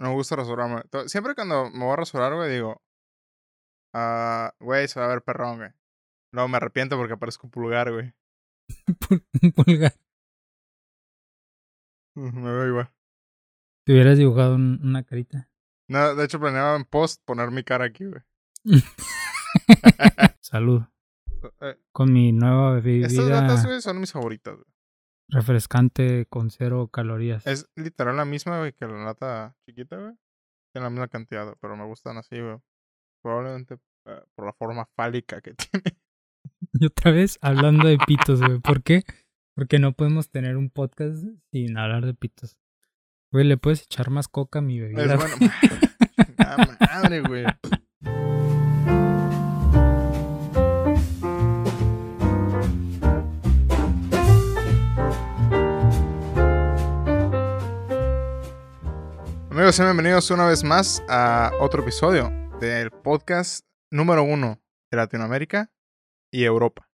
No me gusta rasurarme. Siempre cuando me voy a rasurar, güey, digo, ah, güey, se va a ver perrón, güey. Luego me arrepiento porque parezco pulgar, güey. Un pulgar. Me veo igual. Te hubieras dibujado un- una carita. No, de hecho, planeaba en post poner mi cara aquí, güey. Salud. Eh, Con mi nueva Estas bebida latas, güey, son mis favoritas, güey. Refrescante con cero calorías. Es literal la misma, güey, que la lata chiquita, güey. Tiene la misma cantidad, pero me gustan así, güey. Probablemente eh, por la forma fálica que tiene. Y otra vez hablando de pitos, güey. ¿Por qué? Porque no podemos tener un podcast sin hablar de pitos. Güey, ¿le puedes echar más coca a mi bebida? Es bueno. Madre, güey. Amigos, sean bienvenidos una vez más a otro episodio del podcast número uno de Latinoamérica y Europa.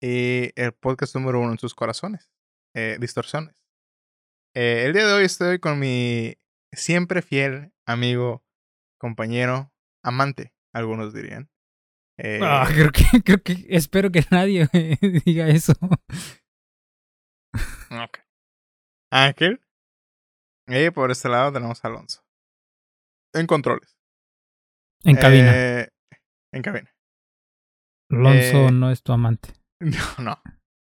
Y el podcast número uno en sus corazones. eh, distorsiones. Eh, el día de hoy estoy con mi siempre fiel amigo, compañero, amante, algunos dirían. Eh, Ah, creo que, creo que, espero que nadie diga eso. ok. Ángel. Y por este lado tenemos a Alonso. En controles. En cabina. Eh, en cabina. Alonso eh, no es tu amante. No, no.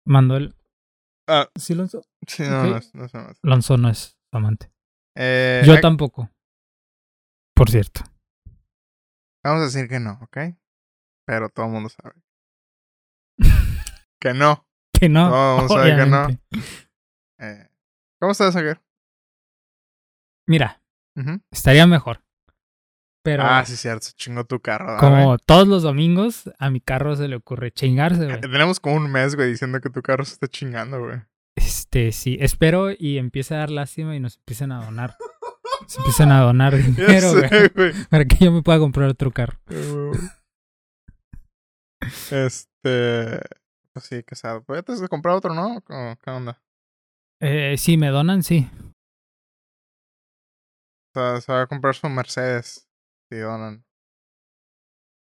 Manuel. Ah, ¿Sí, Alonso? sí, no, no, es- no es. Alonso no es tu amante. Eh, Yo hay- tampoco. Por cierto. Vamos a decir que no, ¿ok? Pero todo el mundo sabe. que no. Que no. No, vamos a ver que no. Eh, ¿Cómo estás, Ángel? Mira, estaría mejor. Pero Ah, sí, cierto. Se chingó tu carro. ¿verdad, como todos los domingos, a mi carro se le ocurre chingarse, güey. Tenemos como un mes, güey, diciendo que tu carro se está chingando, güey. Este, sí, espero y empiece a dar lástima y nos empiecen a donar. Se empiecen a donar dinero, güey, sé, güey. para que yo me pueda comprar otro carro. Este. Pues sí, casado. Pues ya te has otro, ¿no? ¿Cómo- ¿Qué onda? Eh, sí, me donan, sí. Sea, se va a comprar su Mercedes. Si donan.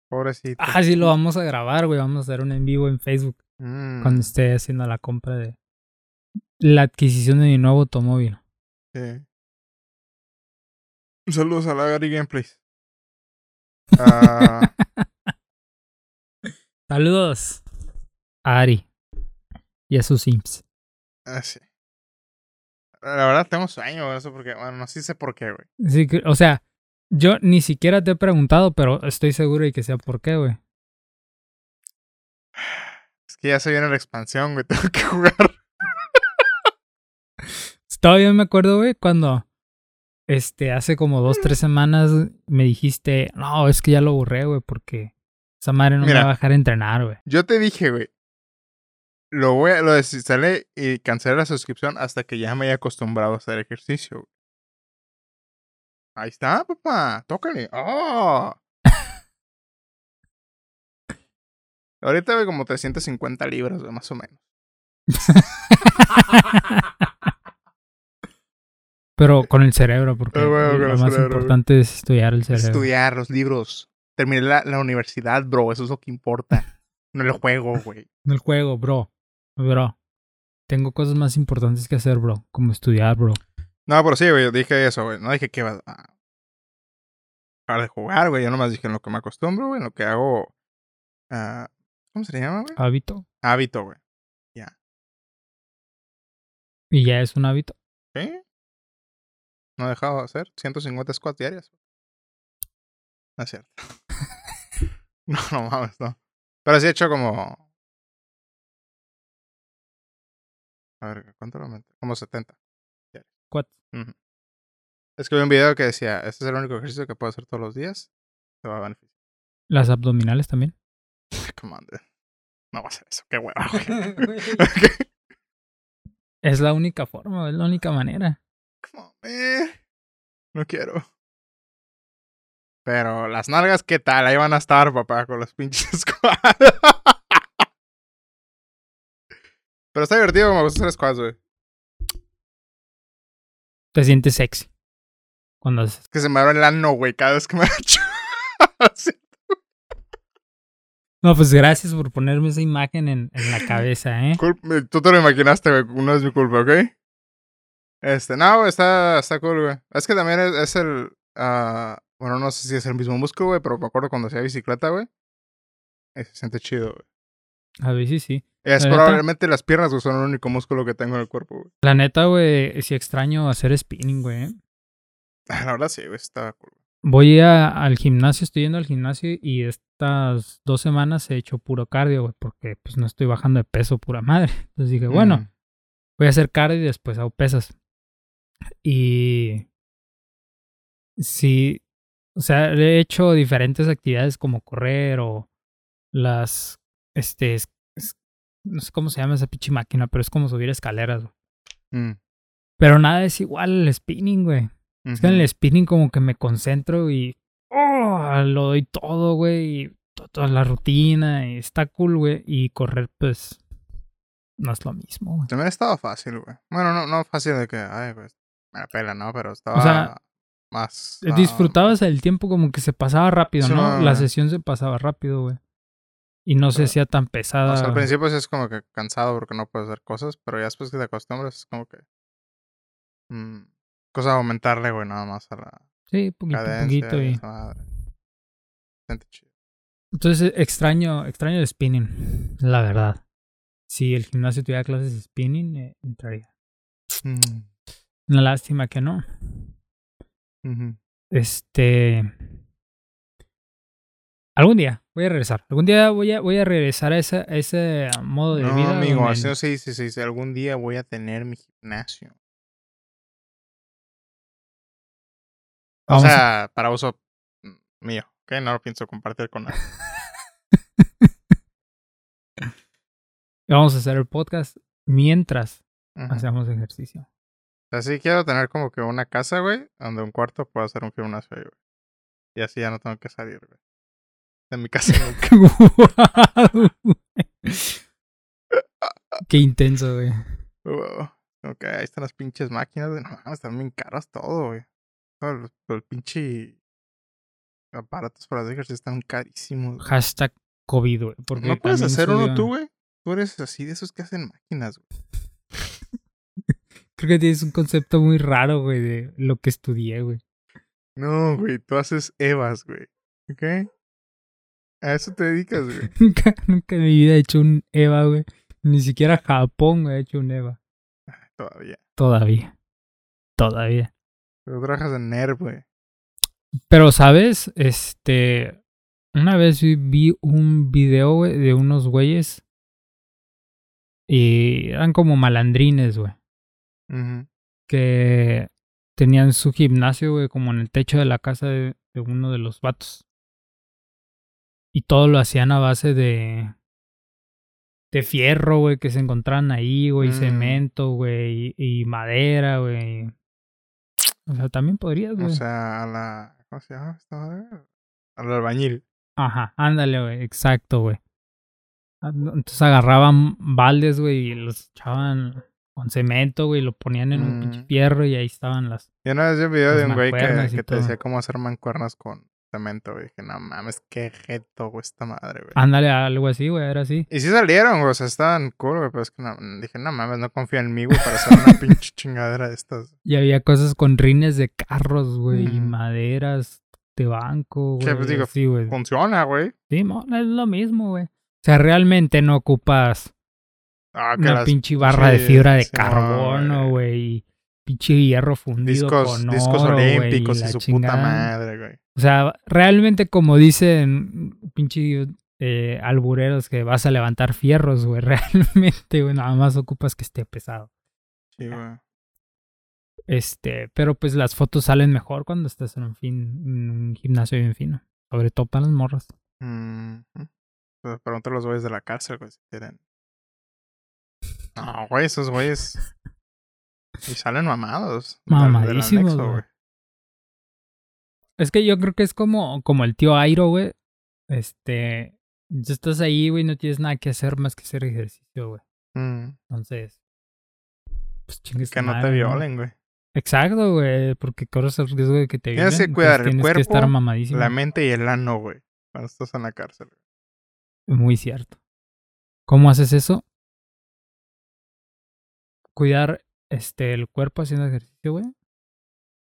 Pobrecito. Ah, sí, lo vamos a grabar, güey. Vamos a hacer un en vivo en Facebook Mm, cuando esté haciendo la compra de la adquisición de mi nuevo automóvil. sí. Saludos a la Gary Gameplays. Ah, Saludos a Ari y a sus Sims. ah, sí. La verdad tengo sueño, güey, eso porque, bueno, no sí sé por qué, güey. Sí, o sea, yo ni siquiera te he preguntado, pero estoy seguro de que sea por qué, güey. Es que ya se viene la expansión, güey, tengo que jugar. Todavía me acuerdo, güey, cuando este hace como dos, tres semanas me dijiste, no, es que ya lo borré, güey, porque esa madre no Mira. me va a dejar entrenar, güey. Yo te dije, güey. Lo voy a, lo desinstalé y cancelé la suscripción hasta que ya me haya acostumbrado a hacer ejercicio. güey. Ahí está, papá. Tócale. ¡Oh! Ahorita, güey, como 350 libras, güey, más o menos. Pero con el cerebro, porque Ah, bueno, lo más cerebro, güey. importante es estudiar el cerebro. Estudiar los libros. Terminé la, la universidad, bro. Eso es lo que importa. No el juego, güey. El juego, bro. Bro. Tengo cosas más importantes que hacer, bro. Como estudiar, bro. No, pero sí, güey. Dije eso, güey. No dije que iba a dejar de jugar, güey. Yo nomás dije en lo que me acostumbro, güey. En lo que hago. ah, ¿Cómo se le llama, güey? Hábito. Hábito, güey. Y ya es un hábito. ¿Sí? No he dejado de hacer 150 squats diarias. No es cierto. no, no mames, no. Pero sí he hecho como. A ver, ¿cuánto lo aumenté? Como 70. Squats. Ujú. Es que vi un video que decía: Este es el único ejercicio que puedo hacer todos los días. Te va a beneficiar. Las abdominales también. Come on, dude. No va a hacer eso. Qué hueva, güey. Ok. Es la única forma, es la única manera. Come on, man. No quiero. Pero las nalgas, ¿qué tal? Ahí van a estar, papá, con los pinches squats. Pero está divertido, me gusta hacer squats, güey. Te sientes sexy. Cuando haces. Que se me abre el ano, güey, cada vez que me. Así. No, pues gracias por ponerme esa imagen en, en la cabeza, ¿eh? Cul- me- Tú te lo imaginaste, güey. No es mi culpa, ¿ok? Este, no, está, está cool, güey. Es que también es, es el. ah, bueno, no sé si es el mismo músculo, güey, pero me acuerdo cuando hacía bicicleta, güey. eh, Se siente chido, güey. A si sí. Es La neta. probablemente las piernas, güey, son el único músculo que tengo en el cuerpo, güey. La neta, güey, sí extraño hacer spinning, güey. ¿eh? La verdad sí, güey, está. Voy a- al gimnasio, estoy yendo al gimnasio y estas dos semanas he hecho puro cardio, güey, porque pues no estoy bajando de peso pura madre. Entonces dije, bueno, Mm. voy a hacer cardio y después hago pesas. Y sí, o sea, he hecho diferentes actividades como correr o las, este, es- es- no sé cómo se llama esa pinche máquina, pero es como subir escaleras, güey. Mm. Pero nada es igual al spinning, güey. Es que en el spinning como que me concentro y oh, lo doy todo, güey. Y to- toda la rutina y está cool, güey. Y correr, pues, no es lo mismo, güey. También estaba fácil, güey. Bueno, no, no fácil de que, ay, pues, me la pela, ¿no? Pero estaba sea, más... ah, Disfrutabas el tiempo como que se pasaba rápido, Sí, ¿no? La sesión se pasaba rápido, güey. Y no se Pero- hacía tan O pesada. sea, al principio es como que cansado porque no puedes hacer cosas, pero ya después que te acostumbras es como que... mm, cosa de aumentarle, güey, nada más a la Sí, poquito a cadencia poquito. y. Siente chido. Entonces extraño, extraño el spinning, la verdad. Si el gimnasio tuviera clases de spinning, eh, entraría. Mm, Una lástima que no. Este. Algún día voy a regresar. Algún día voy a, voy a regresar a ese, a ese modo de No, vida. amigo, así no se dice, se dice, algún día voy a tener mi gimnasio. O Vamos a- sea, para uso mm, mío, ¿ok? No lo pienso compartir con nadie. Vamos a hacer el podcast mientras hacemos ejercicio. O sea, sí quiero tener como que una casa, güey, donde un cuarto puedo hacer un gimnasio ahí, güey. Y así ya no tengo que salir, güey. De mi casa nunca. Qué intenso, güey. Wow. Ok, ahí están las pinches máquinas, güey. No están bien caras todo, güey. Todo los, los pinche aparatos para hacer ejercicio están carísimos. Hashtag COVID, güey. Porque ¿No puedes hacer uno tú, güey? Tú eres así de esos que hacen máquinas, güey. Creo que tienes un concepto muy raro, güey, de lo que estudié, güey. No, güey, tú haces Evas, güey. ¿Ok? A eso te dedicas, güey. Nunca, nunca en mi vida he hecho un EVA, güey. Ni siquiera Japón ha hecho un EVA. Todavía. Todavía. Todavía. Pero trabajas en NERV, güey. Pero, ¿sabes? Este. Una vez vi- un video, güey, de unos güeyes. Y eran como malandrines, güey. Que tenían su gimnasio, güey, como en el techo de la casa de, de uno de los vatos. Y todo lo hacían a base de. De fierro, güey, que se encontraban ahí, güey, Mm. cemento, güey, y, y madera, güey. O sea, también podrías, güey. O sea, a la. ¿Cómo se llama esta? Al albañil. Ajá, ándale, güey, exacto, güey. Ah, Entonces agarraban baldes, güey, y los echaban con cemento, güey, y lo ponían en un pinche Mm. fierro y ahí estaban las... Yo una vez vi un video de un güey que, que te decía cómo hacer mancuernas con cemento, güey. Dije, no mames, qué jeto, güey, esta madre, güey. Ándale, algo así, güey, era así. Y sí salieron, güey, o sea, estaban cool, güey, pero es que no, dije, no mames, no confía en mí, güey, para hacer una pinche chingadera de estas. Y había cosas con rines de carros, güey, y Mm. maderas de banco, Que, güey. pues, digo, así, güey. Funciona, güey. Sí, mo- es lo mismo, güey. O sea, realmente no ocupas Ah, que una las pinche barra de pinches- fibra de sí, no, carbono, güey, y pinche hierro fundido discos, con discos oro, güey, olímpicos y la su chingada. puta madre, güey. O sea, realmente como dicen pinche eh, albureros que vas a levantar fierros, güey. Realmente, güey, nada más ocupas que esté pesado. Sí, güey. Este, pero pues las fotos salen mejor cuando estás en un, fin, en un gimnasio bien fino. Sobre todo para las morras. Mm, pregúntale a los güeyes de la cárcel, güey, si quieren. No, güey, esos güeyes. Y salen mamados. Mamadísimos, güey. Es que yo creo que es como, como el tío Airo, güey. Este, ya estás ahí, güey, no tienes nada que hacer más que hacer ejercicio, güey. Mm, Entonces, pues chingues Que no te violen, güey. Exacto, güey, porque corres el riesgo de que te Tienes violen, que cuidar el tienes que estar cuerpo, mamadísimo. La mente y el ano, güey. Cuando estás en la cárcel. Muy cierto. ¿Cómo haces eso? Cuidar este el cuerpo haciendo ejercicio, güey.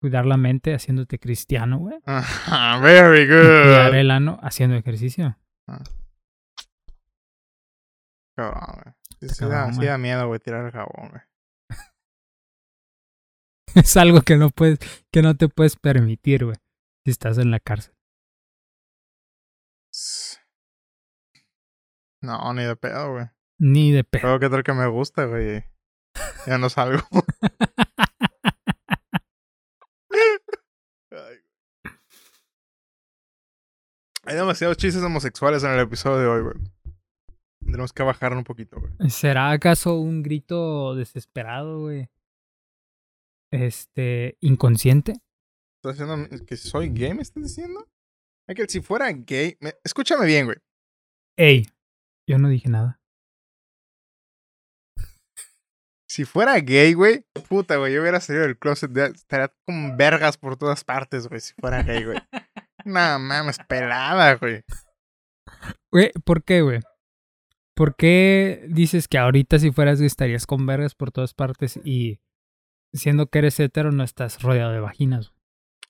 Cuidar la mente haciéndote cristiano, güey. Ajá, very Y Cuidar good. el ano haciendo ejercicio. Cabrón, güey. Sí, Está sí da, sí miedo, güey, tirar el jabón, güey. Es algo que no puedes, que no te puedes permitir, güey. Si estás en la cárcel. No, ni de pedo, güey. Ni de pedo. Pero qué tal que me gusta, güey. Ya no salgo. Ay, güey. Hay demasiados chistes homosexuales en el episodio de hoy, güey. Tenemos que bajarlo un poquito, güey. ¿Será acaso un grito desesperado, güey? Este, inconsciente. ¿Estás diciendo que soy gay, me estás diciendo? Que si fuera gay... me- Escúchame bien, güey. Ey, yo no dije nada. Si fuera gay, güey, puta, güey, yo hubiera salido del closet, estaría con vergas por todas partes, güey, si fuera gay, güey. No mames, pelada, güey. Güey, ¿por qué, güey? ¿Por qué dices que ahorita si fueras estarías con vergas por todas partes y siendo que eres hetero no estás rodeado de vaginas?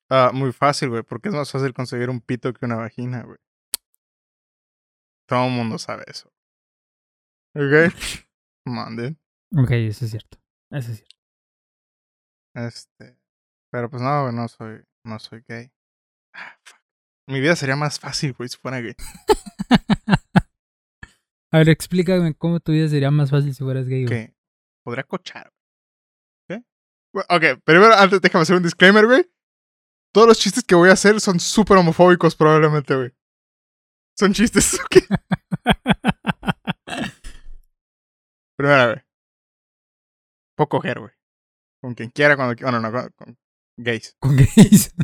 Ah, muy fácil, güey, porque es más fácil conseguir un pito que una vagina, güey. Todo el mundo sabe eso. ¿Ok? Manden. Ok, eso es cierto. Eso es cierto. Este. Pero pues no, güey, no soy, no soy gay. Ah, fuck. Mi vida sería más fácil, güey, si fuera gay. A ver, explícame cómo tu vida sería más fácil si fueras gay, güey. que podría cochar. ¿Qué? Bueno, Ok, primero, antes déjame hacer un disclaimer, güey. Todos los chistes que voy a hacer son súper homofóbicos, probablemente, güey. Son chistes, ok. Primero, güey. Puedo coger, güey. Con quien quiera, cuando quiera. Bueno, no, con, con gays. Con gays.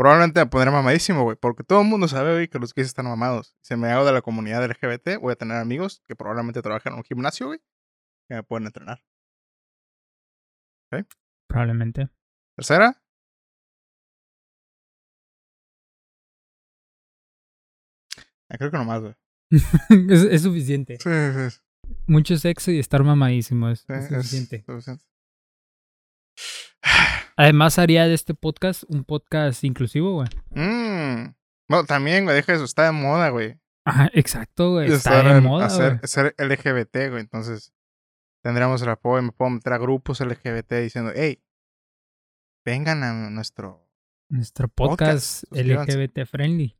Probablemente me pondré mamadísimo, güey. Porque todo el mundo sabe, güey, que los gays están mamados. Si me hago de la comunidad LGBT, voy a tener amigos que probablemente trabajan en un gimnasio, güey. Que me pueden entrenar. Probablemente. Tercera, Ah, creo que nomás, güey. es, es suficiente. Sí, sí, sí. Mucho sexo y estar mamadísimo es, sí, es es suficiente. Además haría de este podcast un podcast inclusivo, güey. Mm. Bueno, también, güey, deja eso. Está de moda, güey. Ajá, exacto, güey. Está de moda, hacer- güey. ser LGBT, güey. Entonces, tendríamos el apoyo. Me puedo meter a grupos LGBT diciendo, hey, vengan a nuestro. Nuestro podcast. LGBT friendly.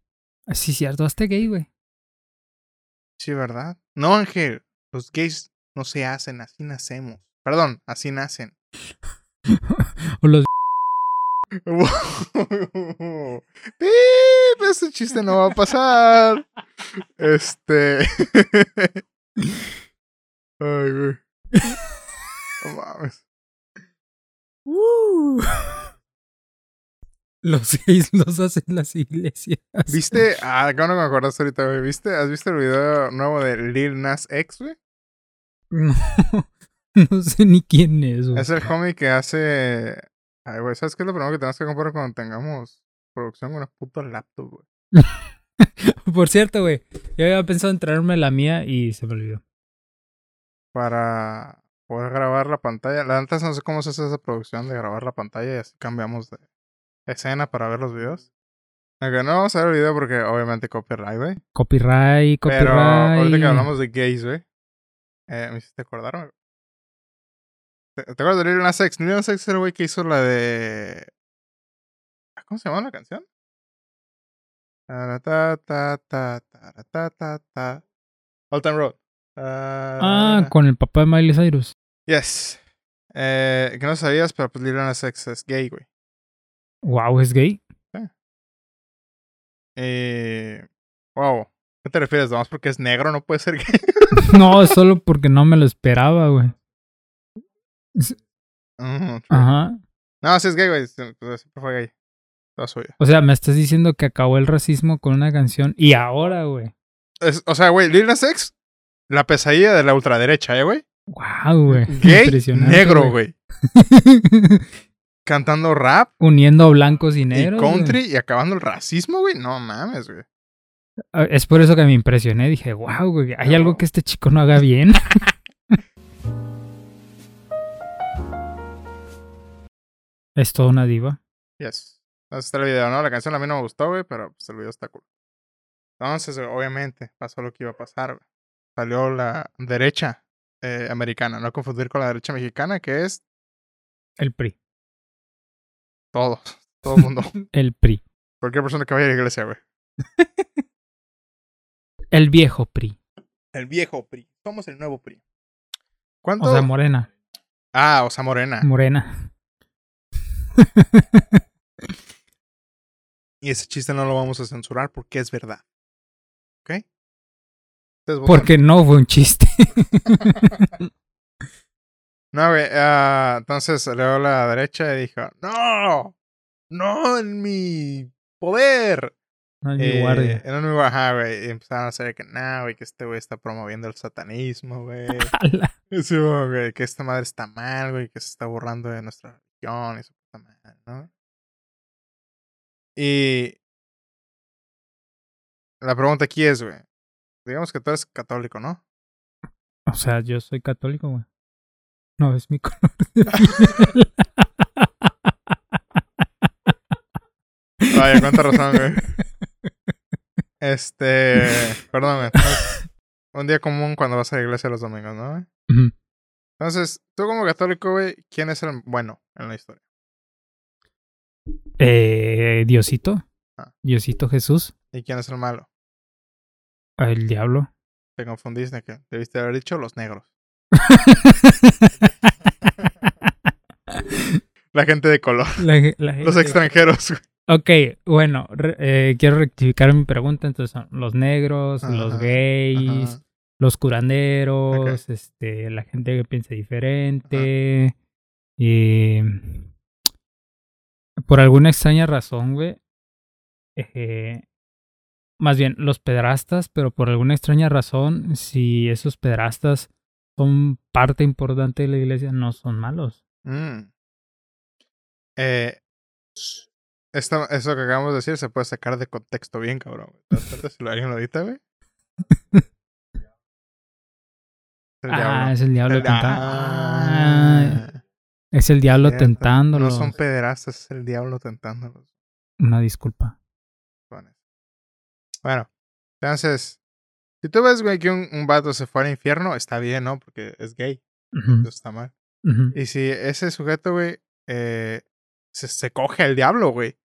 Sí, cierto, hasta gay, güey. Sí, ¿verdad? No, Ángel. Los gays no se hacen, así nacemos. Perdón, así nacen. O los ¡Pip! Ese chiste no va a pasar. Este. Ay, güey. No mames. Los gays los hacen las iglesias. ¿Viste? Ah, ¿cómo no me acordaste ahorita, güey? ¿Viste? ¿Has visto el video nuevo de Lil Nas X, güey? No, no sé ni quién es, güey. Es el homie que hace. Ay, güey, ¿sabes qué es lo primero que tenemos que comprar cuando tengamos producción? Una puta laptop, güey. Por cierto, güey. Yo había pensado en traerme la mía y se me olvidó. Para poder grabar la pantalla. La neta no sé cómo se hace esa producción de grabar la pantalla y así cambiamos de escena para ver los videos. Aunque no vamos a ver el video porque obviamente copyright, güey. Copyright, copyright. Pero ahorita que hablamos de gays, güey. Eh, me hiciste acordar. ¿Te, te acuerdas de Lil Nas X? Lil Nas X era el güey que hizo la de... ¿Cómo se llama la canción? Ta, ta, ta, ta, ta, ta, ta, ta. Old Town Road. Ah, con el papá de Miley Cyrus. Yes. Eh, que no sabías, pero pues Lil Nas X es gay, güey. Wow, es gay. Eh, wow. ¿Qué te refieres? ¿Nomás porque es negro no puede ser gay? No, solo porque no me lo esperaba, güey. Ajá. No, sí es gay, güey. Pues, siempre fue gay. Toda su vida. O sea, me estás diciendo que acabó el racismo con una canción y ahora, güey. O sea, güey, Lil Nas X, la pesadilla de la ultraderecha, ¿eh, güey? Wow, güey. Gay, negro, güey. Cantando rap Uniendo blancos y y negros. güey. country y acabando el racismo, güey. No mames, güey. Ah, Es por eso que me impresioné. Dije, wow, güey. Hay No. algo que este chico no haga bien. es toda una diva. Yes. Entonces está el video, ¿no? La canción a mí no me gustó, güey, pero pues el video está cool. Entonces, güey, obviamente, pasó lo que iba a pasar, güey. Salió la derecha eh, americana, no confundir con la derecha mexicana, que es El PRI. todo, todo el mundo. El PRI. Cualquier persona que vaya a la iglesia, güey. El viejo PRI. El viejo PRI. Somos el nuevo PRI. ¿Cuánto? O sea, morena. ah, o sea, morena. Morena. Y ese chiste no lo vamos a censurar porque es verdad. ¿Ok? Porque no fue un chiste. No, güey. ah, entonces salió la derecha y dijo: ¡No! ¡No en mi poder! No, mi Eh, guardia. En un ajá, güey. Y empezaron a hacer que, no, güey, que este güey está promoviendo el satanismo, güey. Sí, güey, que esta madre está mal, güey, que se está borrando de nuestra religión y su ¿no? Y la pregunta aquí es, güey, digamos que tú eres católico, ¿no? O sea, yo soy católico, güey. No es mi color de piel. Vaya, cuánta razón, güey. Este, entonces, Un día común cuando vas a la iglesia los domingos, ¿no? güey? Entonces, tú como católico, güey, ¿quién es el bueno en la historia? Eh, Diosito. Ah. Diosito Jesús. ¿Y quién es el malo? El diablo. Te confundiste, que debiste haber dicho los negros. La gente de color. La Los extranjeros. Ok, bueno, re- eh, quiero rectificar mi pregunta. Entonces, son los negros, los gays, Ajá. los curanderos, este, la gente que piensa diferente. Y por alguna extraña razón, güey. eh, más bien, los pedrastas, pero por alguna extraña razón, si esos pedrastas son parte importante de la iglesia, no son malos. Mm. Eh, esta- eso que acabamos de decir se puede sacar de contexto bien, cabrón. güey. ¿Te das cuenta si lo alguien lo edita, güey? El ah, diablo. es el diablo El-. Ah, es el diablo tentándolos. No son pederastas, es el diablo tentándolos. Una disculpa. Bueno, entonces, si tú ves, güey, que un, un vato se fue al infierno, está bien, ¿no? Porque es gay. Eso está mal. Y si ese sujeto, güey, eh, se, se coge al diablo, güey,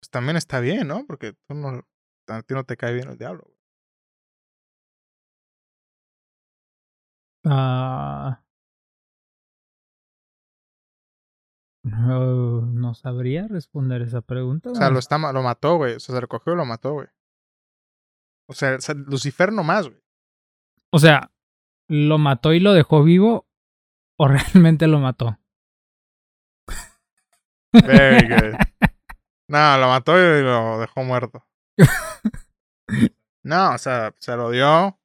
pues también está bien, ¿no? Porque tú no, a ti no te cae bien el diablo. güey. Ah, no, no sabría responder esa pregunta. O sea, lo, está, lo mató, güey. O sea, se lo cogió y lo mató, güey. O sea, o sea, Lucifer no más, güey. O sea, ¿lo mató y lo dejó vivo? ¿O realmente lo mató? Very good. No, lo mató y lo dejó muerto. No, o sea, se lo dio.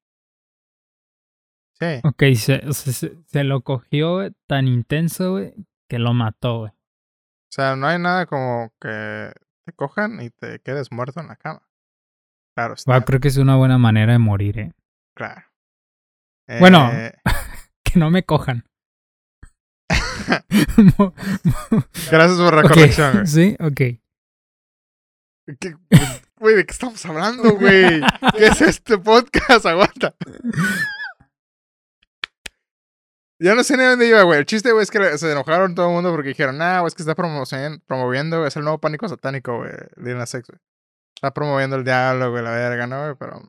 Sí. Ok, se, se, se- lo cogió tan intenso, güey, que lo mató, güey. O sea, no hay nada como que te cojan y te quedes muerto en la cama. Claro, está. Wow, creo que es una buena manera de morir, eh. Claro. Bueno. Eh, Que no me cojan. Gracias por la corrección, güey. Sí, ok. ¿Qué- Güey, ¿de qué estamos hablando, güey? ¿Qué es este podcast? Aguanta. Ya no sé ni dónde iba, güey. El chiste, güey, es que se enojaron todo el mundo porque dijeron, nah, güey, es que está promoviendo, es el nuevo pánico satánico, güey, Lil Nas X, güey. Está promoviendo el diablo, güey, la verga, ¿no, güey? Pero,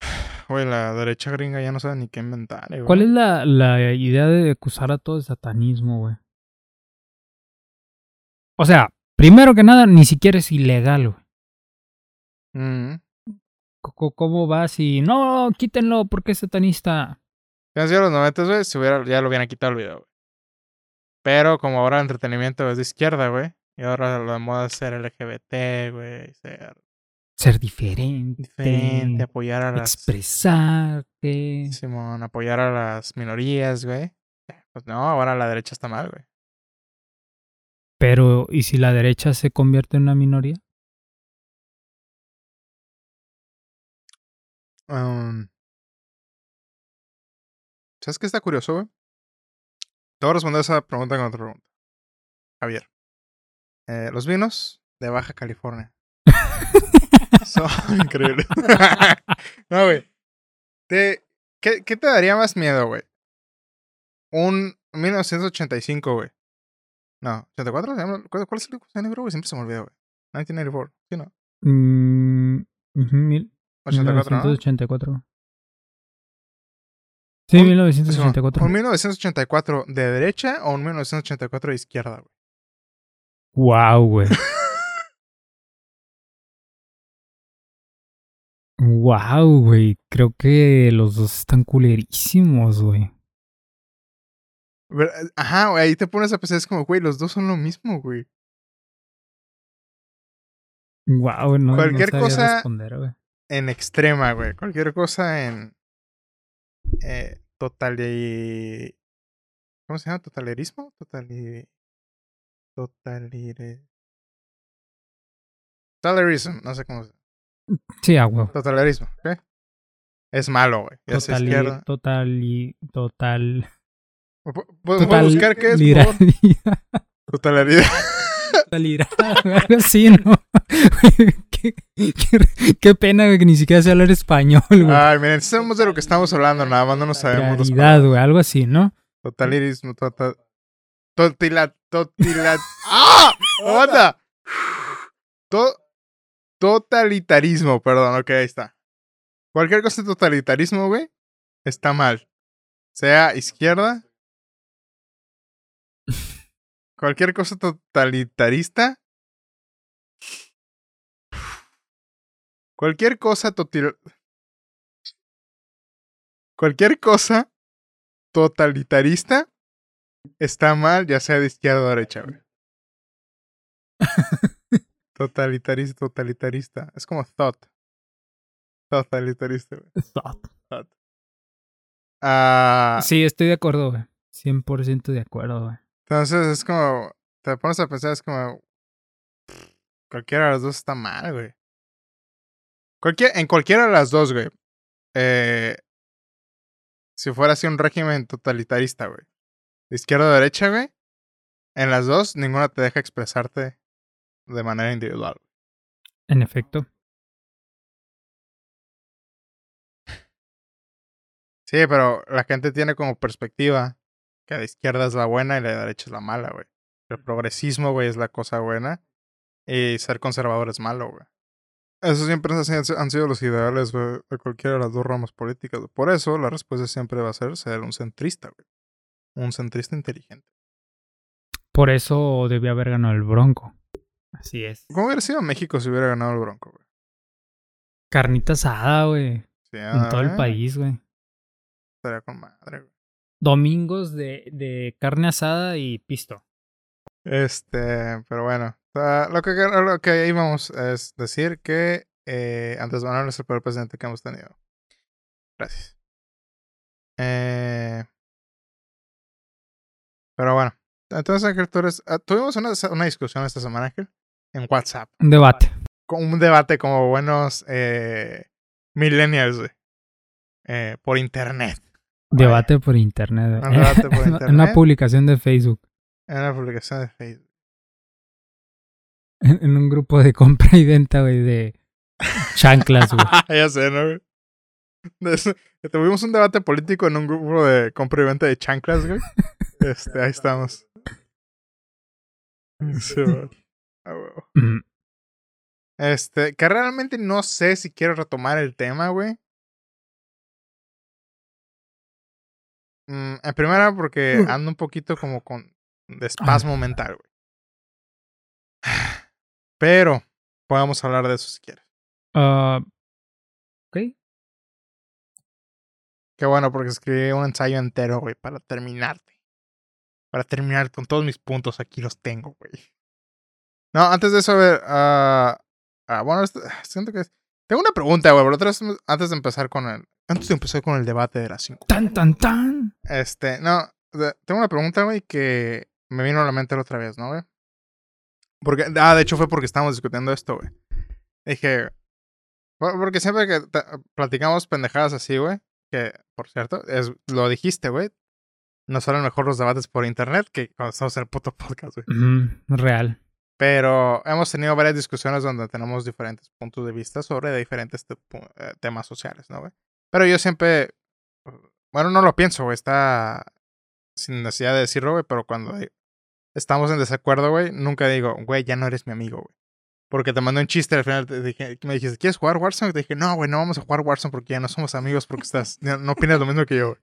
güey, la derecha gringa ya no sabe ni qué inventar, güey. ¿Cuál es la, la idea de acusar a todo de satanismo, güey? O sea, primero que nada, ni siquiera es ilegal, güey. Mm. ¿Cómo vas y no, quítenlo porque es satanista? Si han sido los 90, güey, si hubiera, ya lo hubieran quitado el video, güey. Pero como ahora el entretenimiento es de izquierda, güey. Y ahora lo de moda es ser LGBT, güey. Ser ser diferente, diferente, apoyar a las... expresarte. Simón, apoyar a las minorías, güey. Pues no, ahora la derecha está mal, güey. Pero, ¿y si la derecha se convierte en una minoría? Um, ¿Sabes qué está curioso, güey? Te voy a responder esa pregunta con otra pregunta. Javier. Eh, los vinos de Baja California. Son increíbles. no, güey. ¿Qué, ¿Qué te daría más miedo, güey? Un 1985, güey. No, ¿84? ¿Cuál es el año, güey? Siempre se me olvida, güey. 1984, ¿sí no? Mm, mil, 84, 1984. Sí, 1984. ¿Un 1984 de derecha o un 1984 de izquierda, güey? Wow, güey. wow, güey. Creo que los dos están culerísimos, güey. Ajá, güey, ahí te pones a pensar, es como, güey, los dos son lo mismo, güey. Wow, no, Cualquier no cosa responder, en extrema, güey. Cualquier cosa en eh, totali... ¿Cómo se llama? ¿Totalerismo? Totali... Totalire... Totalerismo, no sé cómo se Sí, a huevo. Totalerismo, ¿ok? Es malo, güey. Totali, izquierda. totali, total. ¿Pu- pu- ¿Puedo buscar qué es, por Totalidad. Totalidad, algo así, ¿no? qué, qué, qué pena, güey, que ni siquiera sé hablar español, güey. Ay, miren, sabemos de lo que estamos hablando, nada más no nos sabemos Realidad, güey, algo así, ¿no? Totalirismo, total. Totila, totila. ¡Ah! ¡Onda! To- totalitarismo, perdón, ok, ahí está. Cualquier cosa de totalitarismo, güey, está mal. Sea izquierda. Cualquier cosa totalitarista. Cualquier cosa totil... Cualquier cosa totalitarista está mal, ya sea de izquierda o derecha, güey. Totalitarista, totalitarista. Es como thought. Totalitarista, güey. Thought. Ah, Sí, estoy de acuerdo, güey. 100% de acuerdo, güey. Entonces es como. Te pones a pensar, es como. Cualquiera de las dos está mal, güey. Cualquier, en cualquiera de las dos, güey. Eh, si fuera así un régimen totalitarista, güey. De izquierda o derecha, güey. En las dos, ninguna te deja expresarte de manera individual. En efecto. Sí, pero la gente tiene como perspectiva que la izquierda es la buena y la derecha es la mala, güey. El progresismo, güey, es la cosa buena y ser conservador es malo, güey. Eso siempre han sido- han sido los ideales, güey, de cualquiera de las dos ramas políticas. Por eso, la respuesta siempre va a ser ser un centrista, güey. Un centrista inteligente. Por eso debió haber ganado el Bronco. Así es. ¿Cómo hubiera sido México si hubiera ganado el Bronco, güey? Carnita asada, güey. Sí, En todo el país, güey. Estaría con madre, güey. Domingos de, de carne asada y pisto. Este, pero bueno. Lo que, lo que íbamos es decir que eh, Andrés Manuel es el peor presidente que hemos tenido. Gracias. Eh, pero bueno. Entonces, Ángel, tú eres- ah, tuvimos una, una discusión esta semana, Ángel, en WhatsApp. Un debate. Con un debate como buenos eh, millennials, güey. Eh, por internet. Debate por internet. Un debate por En una publicación de Facebook. En una publicación de Facebook. En, en un grupo de compra y venta, güey, de chanclas, güey. ya sé, ¿no? güey? Tuvimos un debate político en un grupo de compra y venta de chanclas, güey. Este, ahí estamos. Sí, güey. Ah, Este, que realmente no sé si quiero retomar el tema, güey. Mm, en primera, porque ando un poquito como con de espasmo mental, güey. Pero podemos hablar de eso si quieres. ah, ok. Qué bueno, porque escribí un ensayo entero, güey, para terminarte. Para terminar con todos mis puntos, aquí los tengo, güey. No, antes de eso, a ver, ah, Ah, bueno, siento que... Tengo una pregunta, güey, pero otra vez, antes de empezar con el... Antes de empezar con el debate de las 5. Tan, tan, tan. Este, no, tengo una pregunta, güey, que me vino a la mente la otra vez, ¿no, güey? Porque, ah, de hecho fue porque estábamos discutiendo esto, güey. Dije, porque siempre que platicamos pendejadas así, güey, que, por cierto, es, lo dijiste, güey, no salen mejor los debates por internet que cuando estamos en el puto podcast, güey. real. Pero hemos tenido varias discusiones donde tenemos diferentes puntos de vista sobre diferentes eh, temas sociales, ¿no, güey? Pero yo siempre, bueno, no lo pienso, güey, está sin necesidad de decirlo, güey, pero cuando estamos en desacuerdo, güey, nunca digo, güey, ya no eres mi amigo, güey. Porque te mandé un chiste al final, te dije, me dijiste, ¿quieres jugar Warzone? Y te dije, no, güey, no vamos a jugar Warzone porque ya no somos amigos porque estás, no, opinas lo mismo que yo, güey.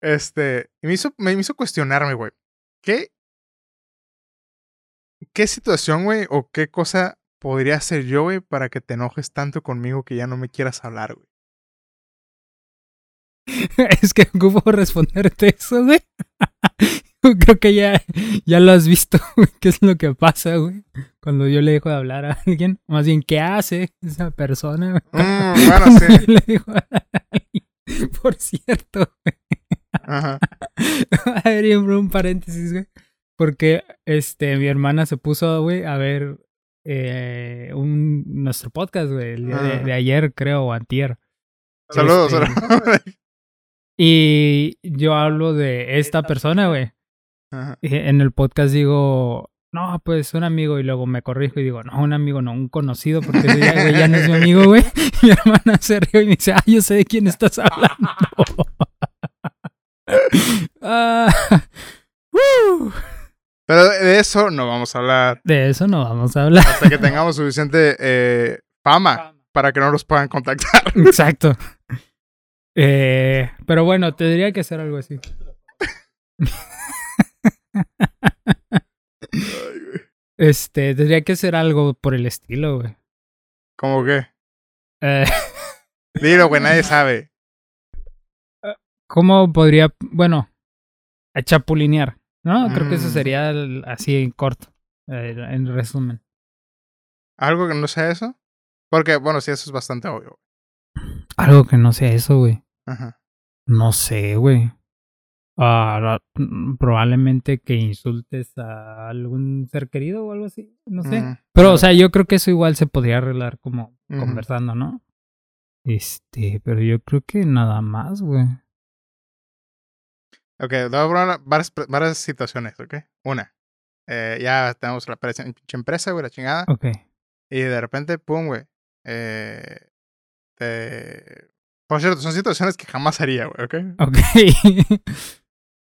Este, y me hizo, me hizo cuestionarme, güey. ¿Qué, qué situación, güey, o qué cosa podría hacer yo, güey, para que te enojes tanto conmigo que ya no me quieras hablar, güey? es que ocupo responderte eso, güey. Creo que ya, ya lo has visto, güey. ¿Qué es lo que pasa, güey? Cuando yo le dejo de hablar a alguien. Más bien, ¿qué hace esa persona? Mm, bueno, sí. le dejo Por cierto, güey. Ajá. A ver, un paréntesis, güey. Porque este, mi hermana se puso, güey, a ver eh, un, nuestro podcast, güey, el día de, ayer, creo, o antier. Saludos, este, saludos. Y yo hablo de esta persona, güey. En el podcast digo, no, pues un amigo, y luego me corrijo y digo, no, un amigo, no, un conocido, porque ya, ya no es mi amigo, güey. Mi hermana se rió y me dice, ah, yo sé de quién estás hablando. Ah, Pero de eso no vamos a hablar. De eso no vamos a hablar. Hasta que tengamos suficiente eh, fama para que no nos puedan contactar. Exacto. Eh, pero bueno, tendría que hacer algo así. este, tendría que ser algo por el estilo, güey. ¿Cómo qué? Eh. Dilo, güey, nadie sabe. ¿Cómo podría, bueno, a chapulinear? ¿No? Creo que eso mm. sería así en corto, en resumen. ¿Algo que no sea eso? Porque, bueno, sí, eso es bastante obvio. Algo que no sea eso, güey. Ajá. No sé, güey. Mm, probablemente que insultes a algún ser querido o algo así, no sé. Mm, pero, o sea, yo creo que eso igual se podría arreglar como conversando, ¿no? Este, pero yo creo que nada más, güey. Ok, varias, varias situaciones, ¿ok? Una, eh, ya tenemos la empresa, güey, la chingada. Ok. Y de repente, pum, güey. Eh, te por cierto, son situaciones que jamás haría, güey, ¿ok? Ok.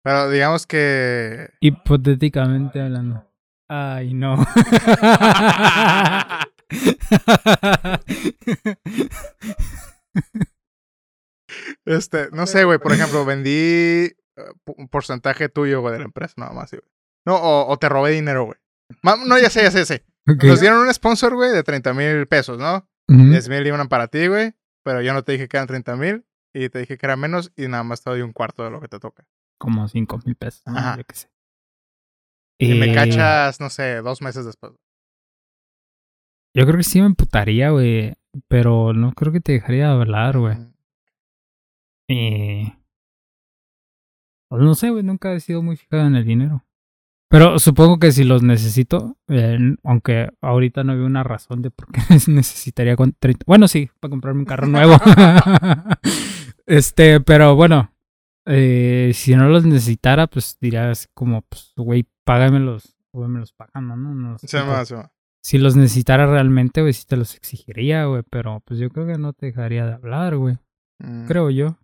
Pero digamos que... Hipotéticamente hablando. Ay, no. este, no sé, güey, por ejemplo, vendí eh, un porcentaje tuyo, güey, de la empresa, nada más, güey. No, o, te robé dinero, güey. No, ya sé, ya sé, ya sé. Nos dieron un sponsor, güey, de 30 mil pesos, ¿no? 10 mil iban para ti, güey pero yo no te dije que eran 30 mil y te dije que era menos y nada más te doy un cuarto de lo que te toca. Como 5 mil pesos. Ajá. Yo qué sé. Y me cachas, no sé, dos meses después. Yo creo que sí me emputaría, güey. Pero no creo que te dejaría hablar, güey. Y... Pues no sé, güey. Nunca he sido muy fijado en el dinero. Pero supongo que si los necesito, eh, aunque ahorita no veo una razón de por qué necesitaría con 30. Bueno, sí, para comprarme un carro nuevo. este, pero bueno, eh, si no los necesitara, pues dirías como, pues, güey, págamelos, güey, me los pagan, ¿no? no, Si los necesitara realmente, güey, sí te los exigiría, güey, pero pues yo creo que no te dejaría de hablar, güey. Mm. Creo yo.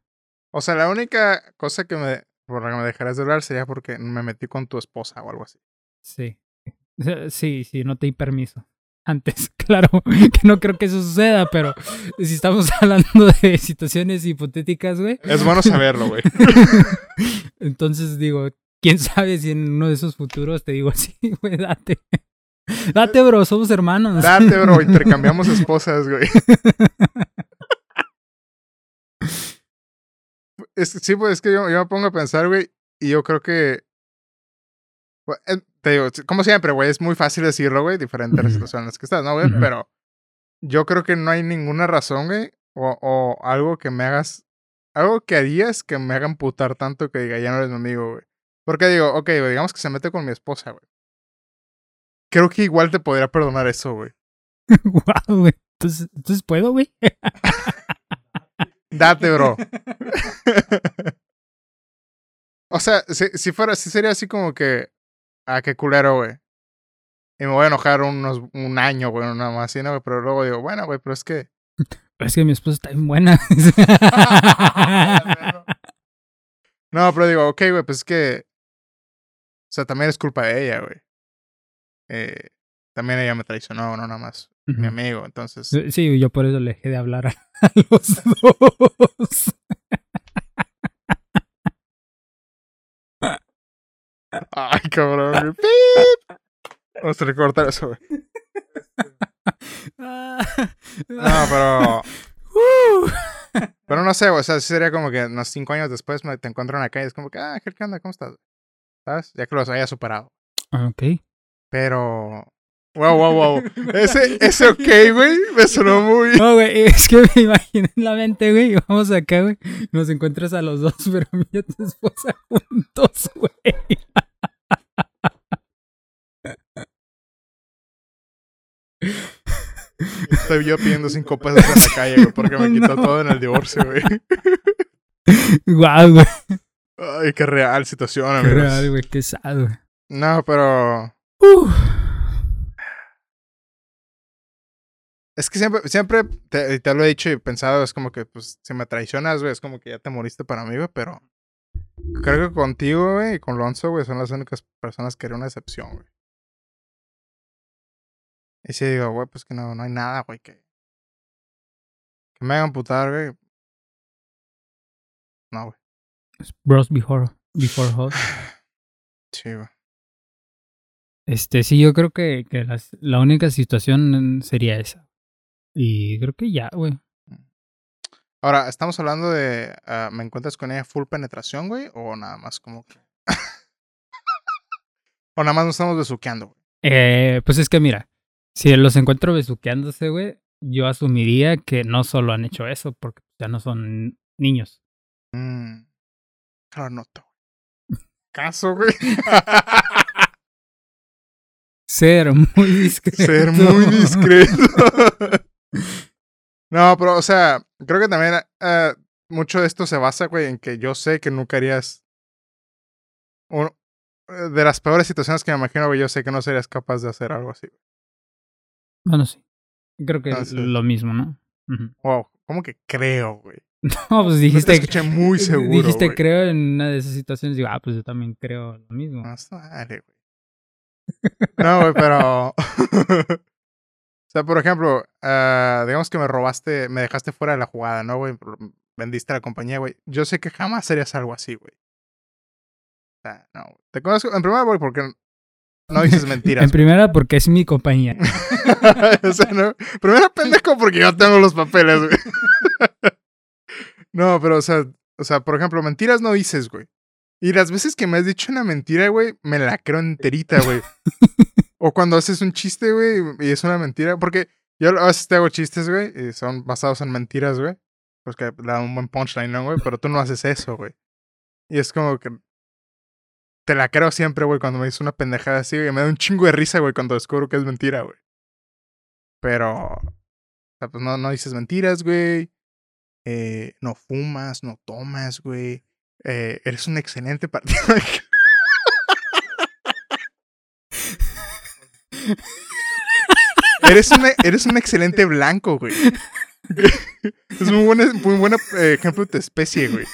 O sea, la única cosa que me por la que me dejarás de hablar sería porque me metí con tu esposa o algo así. Sí. Sí, sí, no te di permiso. Antes, claro, que no creo que eso suceda, pero si estamos hablando de situaciones hipotéticas, güey. Es bueno saberlo, güey. Entonces digo, quién sabe si en uno de esos futuros te digo así, güey, date. Date, bro, somos hermanos. Date, bro, intercambiamos esposas, güey sí, pues es que yo, yo, me pongo a pensar, güey, y yo creo que. te digo, como siempre, güey, es muy fácil decirlo, güey, diferentes situaciones en las que estás, ¿no, güey? Pero yo creo que no hay ninguna razón, güey, o, o algo que me hagas, algo que harías que me hagan putar tanto que diga, ya no eres mi amigo, güey. Porque digo, ok, güey, digamos que se mete con mi esposa, güey. Creo que igual te podría perdonar eso, güey. wow, güey. Entonces, entonces puedo, güey. Date, bro. o sea, si, si fuera, si sería así como que, ah, qué culero, güey. Y me voy a enojar unos, un año, güey, nada más así, ¿no? Pero luego digo, bueno, güey, pero es que... Pero es que mi esposa está bien buena. no, pero digo, ok, güey, pues es que... O sea, también es culpa de ella, güey. Eh, también ella me traicionó, no nada más mi amigo, entonces... Sí, yo por eso le dejé de hablar a, los dos. Ay, cabrón. ¡Pip! Vamos a recortar eso, güey. No, pero. pero no sé. O sea, sería como que unos cinco años después me, te encuentro en la calle. Es como que, ah, ¿qué onda? ¿Cómo estás? ¿Sabes? Ya que los haya superado. Ah, ok. Pero. Wow, wow, wow. Ese, ese ok, güey, me sonó muy. No, güey, es que me imaginé en la mente, güey. Vamos acá, güey. Nos encuentras a los dos, pero a mí y a tu esposa juntos, güey. Estoy yo pidiendo cinco pesos en la calle, güey, porque me quitó todo en el divorcio, güey. Guau, güey. Ay, qué real situación, Qué amigos. real, güey. Qué sad, güey. No, pero. Uh. Es que siempre, siempre te, te lo he dicho y pensado, es como que, pues, si me traicionas, güey, es como que ya te moriste para mí, güey, pero. Creo que contigo, güey, y con Lonzo, güey, son las únicas personas que harían una excepción, güey. Y si digo, güey, pues que no, no hay nada, güey, que. Que me hagan putar, güey. No, güey. Bros before, before hoes. Sí, güey. Este, sí, yo creo que, que las- la única situación sería esa. Y creo que ya, güey. Ahora, ¿estamos hablando de. ah, ¿Me encuentras con ella full penetración, güey? O nada más como que. o nada más nos estamos besuqueando, güey. Eh, pues es que mira, si los encuentro besuqueándose, güey, yo asumiría que no solo han hecho eso, porque ya no son niños. Mm. Claro, noto. ¿Caso, güey? Ser muy discreto. Ser muy discreto. no, pero, o sea, creo que también eh, mucho de esto se basa, güey, en que yo sé que nunca harías. un- eh, de las peores situaciones que me imagino, güey, yo sé que no serías capaz de hacer algo así. Bueno, sí. Creo que es lo mismo, ¿no? Wow, ¿cómo que creo, güey? No, pues te dijiste, escuché muy seguro. dijiste güey. creo en una de esas situaciones. Digo, ah, pues yo también creo lo mismo. No, güey. No, güey, pero. o sea, por ejemplo, ah, digamos que me robaste, me dejaste fuera de la jugada, ¿no, güey? Vendiste la compañía, güey. Yo sé que jamás harías algo así, güey. O sea, no. Te conozco, en primer lugar, porque no dices mentiras. en primera, porque es mi compañía. o sea, no. Primero, pendejo, porque yo tengo los papeles, güey. no, pero, o sea, o sea, por ejemplo, mentiras no dices, güey. Y las veces que me has dicho una mentira, güey, me la creo enterita, güey. O cuando haces un chiste, güey, y es una mentira. Porque yo a veces te hago chistes, güey, y son basados en mentiras, güey. Pues que le da un buen punchline, ¿no, güey? Pero tú no haces eso, güey. Y es como que. Te la creo siempre, güey, cuando me dices una pendejada así, güey. Me da un chingo de risa, güey, cuando descubro que es mentira, güey. Pero. O sea, pues no, no dices mentiras, güey. Eh, no fumas, no tomas, güey. Eh, eres un excelente partido. Eres, una, eres un excelente blanco, güey. Es muy buen, muy eh, ejemplo de tu especie, güey.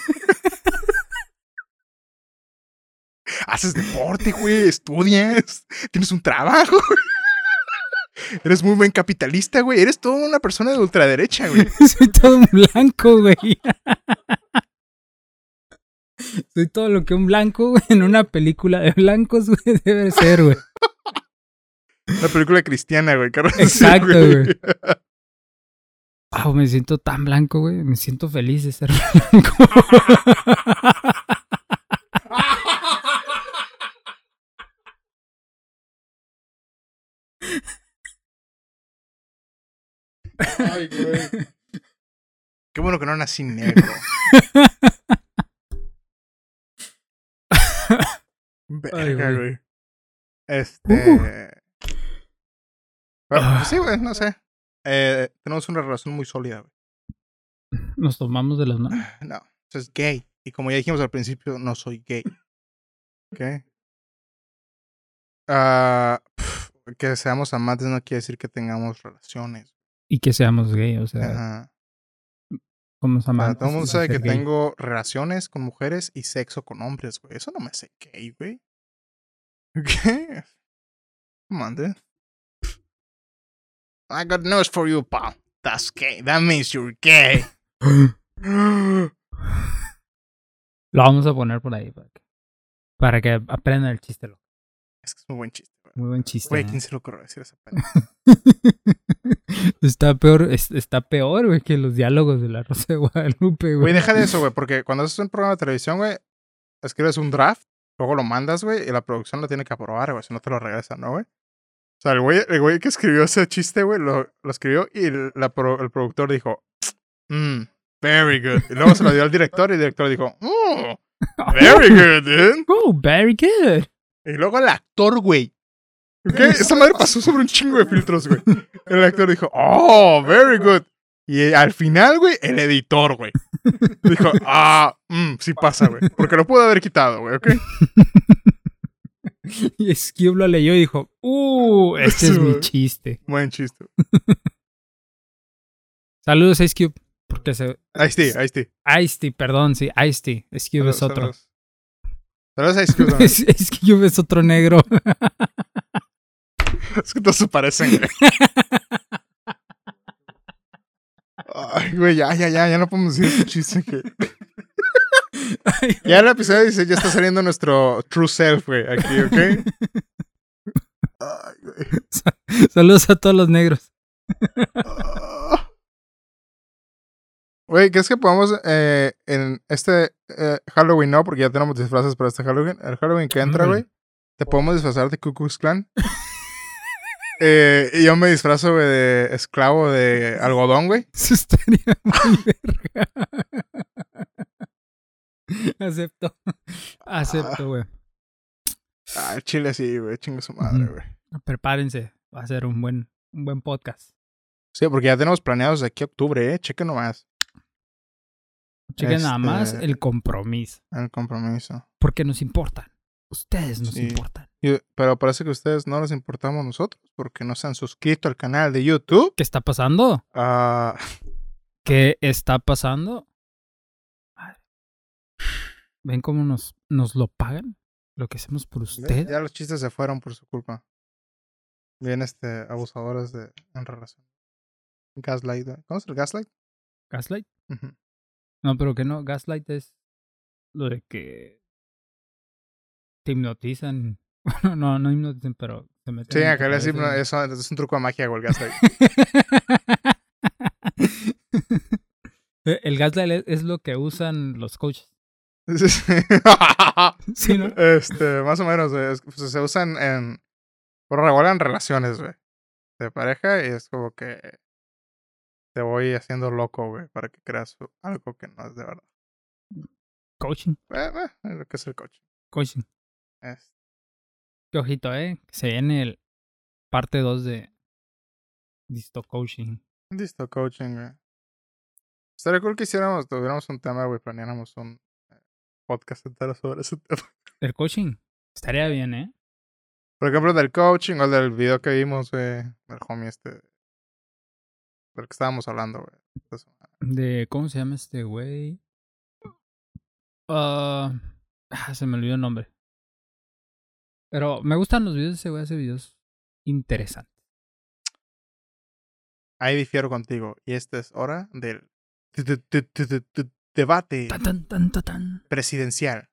Haces deporte, güey, estudias, tienes un trabajo. güey. Eres muy buen capitalista, güey. Eres toda una persona de ultraderecha, güey. Soy todo un blanco, güey. Soy todo lo que un blanco, güey, en una película de blancos, güey, debe ser, güey. Una película cristiana, güey. sí, Exacto, güey. Wow, me siento tan blanco, güey. Me siento feliz de ser blanco. Ay, güey. Qué bueno que no nací negro. Verga, güey. güey. Este. Pero, pues sí, güey, no sé. Eh, tenemos una relación muy sólida, güey. Nos tomamos de las manos. No, eso es gay. Y como ya dijimos al principio, no soy gay. ¿Ok? Ah, pf, que seamos amantes no quiere decir que tengamos relaciones. Y que seamos gay, o sea, Ajá. somos O sea, amantes. todo el mundo sabe que gay. tengo relaciones con mujeres y sexo con hombres, güey. Eso no me hace gay, güey. ¿Qué? Dude. I got news for you, pal. That's gay. That means you're gay. Lo vamos a poner por ahí para que, para que aprendan el chiste. loco. Es que es muy buen chiste, güey. Muy buen chiste. Güey, ¿eh? ¿quién se lo ocurrió decir esa está peor, es- está peor, güey, que los diálogos de la Rosa de Guadalupe, güey. Güey, deja de eso, güey, porque cuando haces un programa de televisión, güey, escribes un draft, luego lo mandas, güey, y la producción lo tiene que aprobar, güey, si no te lo regresan, ¿no, güey? O sea, el güey, el güey que escribió ese chiste, güey, lo, lo escribió y el, la pro- el productor dijo, mmm, very good. Y luego se lo dio al director y el director dijo, oh, very good, dude. Oh, very good. Y luego el actor, güey. ¿Ok? Esa madre pasó sobre un chingo de filtros, güey. El actor dijo, oh, very good. Y al final, güey, el editor, güey. Dijo, ah, mm, sí pasa, güey. Porque lo pudo haber quitado, güey, ¿ok? Y Skip lo leyó y dijo, uh, este es mi chiste. Buen chiste. Saludos a Skip. Porque se... Ahí está, ahí está. Ice-T, perdón, sí, Ice-T. Skip es otro. Saludos. Saludos a Ice Cube es otro negro. Es que todos se parecen, güey. Ay, güey, ya, ya, ya, ya no podemos decir ese chiste que... Ya el episodio dice, ya está saliendo nuestro true self, güey, aquí, ¿ok? Ay, güey. Saludos a todos los negros. Ah. Güey, ¿crees que podamos eh, en este eh, Halloween no? Porque ya tenemos disfraces para este Halloween. El Halloween que entra, güey, te podemos disfrazar de Ku Klux Klan. Eh, y yo me disfrazo, güey, de esclavo de algodón, güey. Eso estaría muy verga. Acepto. Acepto, güey. Ah, el chile sí, güey, chingo su madre, güey. Prepárense. Va a ser un buen, un buen podcast. Sí, porque ya tenemos planeados de aquí a octubre, eh. Chequen nomás Chequen nada Este- más el compromiso. el compromiso. Porque nos importan. Ustedes nos Sí. importan. Pero parece que ustedes no les importamos nosotros porque no se han suscrito al canal de YouTube. ¿Qué está pasando? Ah, ¿Qué está pasando? ¿Ven cómo nos, nos lo pagan? Lo que hacemos por usted. ya los chistes se fueron por su culpa. Bien, este, abusadores de, en relación. Gaslight. ¿eh? ¿Conoces el gaslight? ¿Gaslight? No, pero que no. Gaslight es lo de que te hipnotizan. Bueno, no, no hipnotizan, pero se meten. Sí, acá le cabeza. eso es un truco de magia, el gaslight. El gaslight es- es lo que usan los coaches. Sí, ¿no? Este, más o menos, es- pues, se usan en. Por regular en relaciones, güey. De pareja y es como que. Te voy haciendo loco, güey, para que creas algo que no es de verdad. Coaching. Eh, eh, es lo que es el coche. Coaching. Es- Qué ojito, ¿eh? Se viene el parte 2 de Disto Coaching. Listo, coaching, güey. Estaría cool que hiciéramos, tuviéramos un tema, güey, planeáramos un podcast entero sobre ese tema. El coaching. Estaría bien, ¿eh? Por ejemplo, del coaching o del video que vimos, güey, del homie este. Del que estábamos hablando, güey. De. ¿Cómo se llama este güey? Ah, ah, se me olvidó el nombre. Pero me gustan los videos de ese güey, hace videos interesantes. Ahí difiero contigo. Y esta es hora del debate Tan, tan, tan, tan, tan. presidencial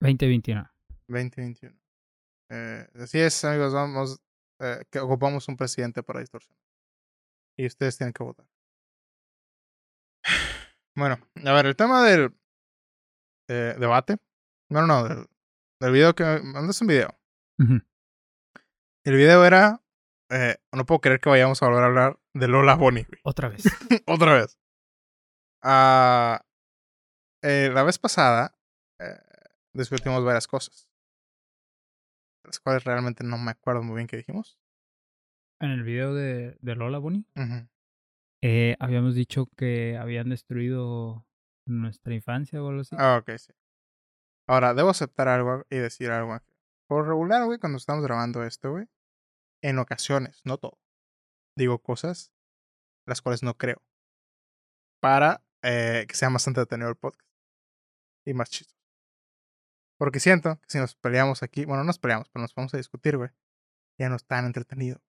2021. 2021. Eh, así es, amigos, vamos, eh, que ocupamos un presidente para distorsión. Y ustedes tienen que votar. Bueno, a ver, el tema del eh, debate. No, no, no, del, del video que mandaste un video. El video era eh, no puedo creer que vayamos a volver a hablar de Lola Bonnie. Otra vez. Otra vez. Eh, la vez pasada eh, discutimos varias cosas. Las cuales realmente no me acuerdo muy bien qué dijimos. En el video de, de Lola Ujú. eh, habíamos dicho que habían destruido nuestra infancia o algo así. Ah, ok, sí. Ahora, debo aceptar algo y decir algo aquí. Por regular, güey, cuando estamos grabando esto, güey, en ocasiones, no todo, digo cosas las cuales no creo. Para eh, que sea más entretenido el podcast. Y más chistoso. Porque siento que si nos peleamos aquí, bueno, no nos peleamos, pero nos vamos a discutir, güey, ya no es tan entretenido.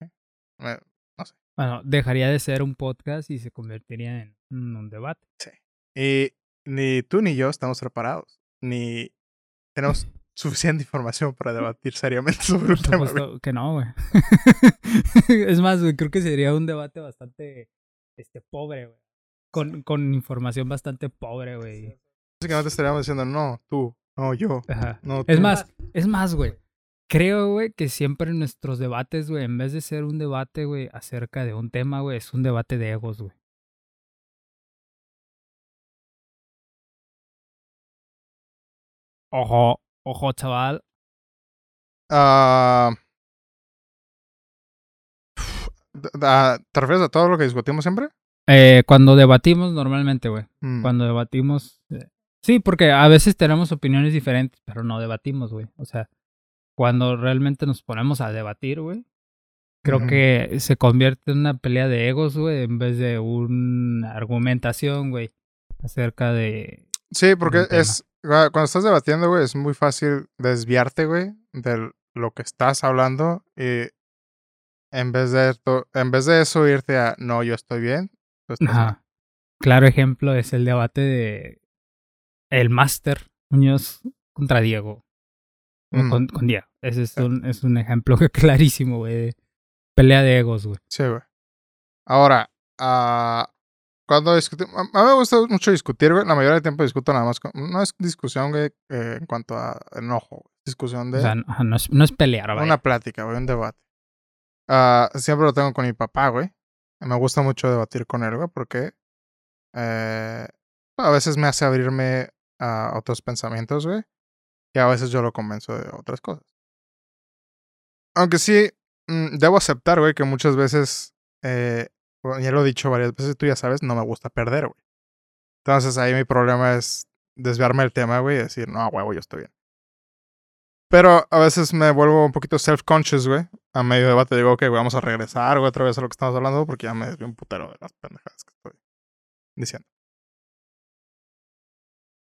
¿eh? No sé. Bueno, dejaría de ser un podcast y se convertiría en un debate. Sí. Y ni tú ni yo estamos preparados, ni tenemos suficiente información para debatir seriamente sobre un Por tema. güey. que no, güey. es más, güey, creo que sería un debate bastante este, pobre, güey. Con, con información bastante pobre, güey. Básicamente estaríamos diciendo, no, tú, no, yo, Ajá. no, tú. Es más, es más, güey. Creo, güey, que siempre en nuestros debates, güey, en vez de ser un debate, güey, acerca de un tema, güey, es un debate de egos, güey. Ojo, ojo, chaval. Ah, ah, ¿Te refieres a todo lo que discutimos siempre? Eh, cuando debatimos normalmente, güey. Mm. Cuando debatimos. eh, Sí, porque a veces tenemos opiniones diferentes, pero no debatimos, güey. O sea, cuando realmente nos ponemos a debatir, güey, creo que se convierte en una pelea de egos, güey, en vez de una argumentación, güey, acerca de. Sí, porque es. cua- Cuando estás debatiendo, güey, es muy fácil desviarte, güey, de lo que estás hablando y en vez de esto, en vez de eso irte a no, yo estoy bien. Estás mal". Ajá. Claro ejemplo es el debate de el Máster Muñoz contra Diego. Mm. Con, con Diego. Ese es un, es un ejemplo clarísimo, güey, de pelea de egos, güey. Sí, güey. Ahora, ah, cuando discutimos, a mí me gusta mucho discutir, güey. La mayoría del tiempo discuto nada más. Con, no es discusión, güey, eh, en cuanto a enojo. güey. Discusión de O sea, no, es, no es pelear, vaya. una plática, güey, un debate. Ah, siempre lo tengo con mi papá, güey. Me gusta mucho debatir con él, güey, porque eh, a veces me hace abrirme a otros pensamientos, güey. Y a veces yo lo convenzo de otras cosas. Aunque sí, mm, debo aceptar, güey, que muchas veces, eh, ya lo he dicho varias veces, tú ya sabes, no me gusta perder, güey. Entonces ahí mi problema es desviarme del tema, güey, y decir, no, huevo, yo estoy bien. Pero a veces me vuelvo un poquito self-conscious, güey. A medio debate digo, ok, vamos a regresar, güey, otra vez a lo que estamos hablando, porque ya me desvié un putero de las pendejadas que estoy diciendo.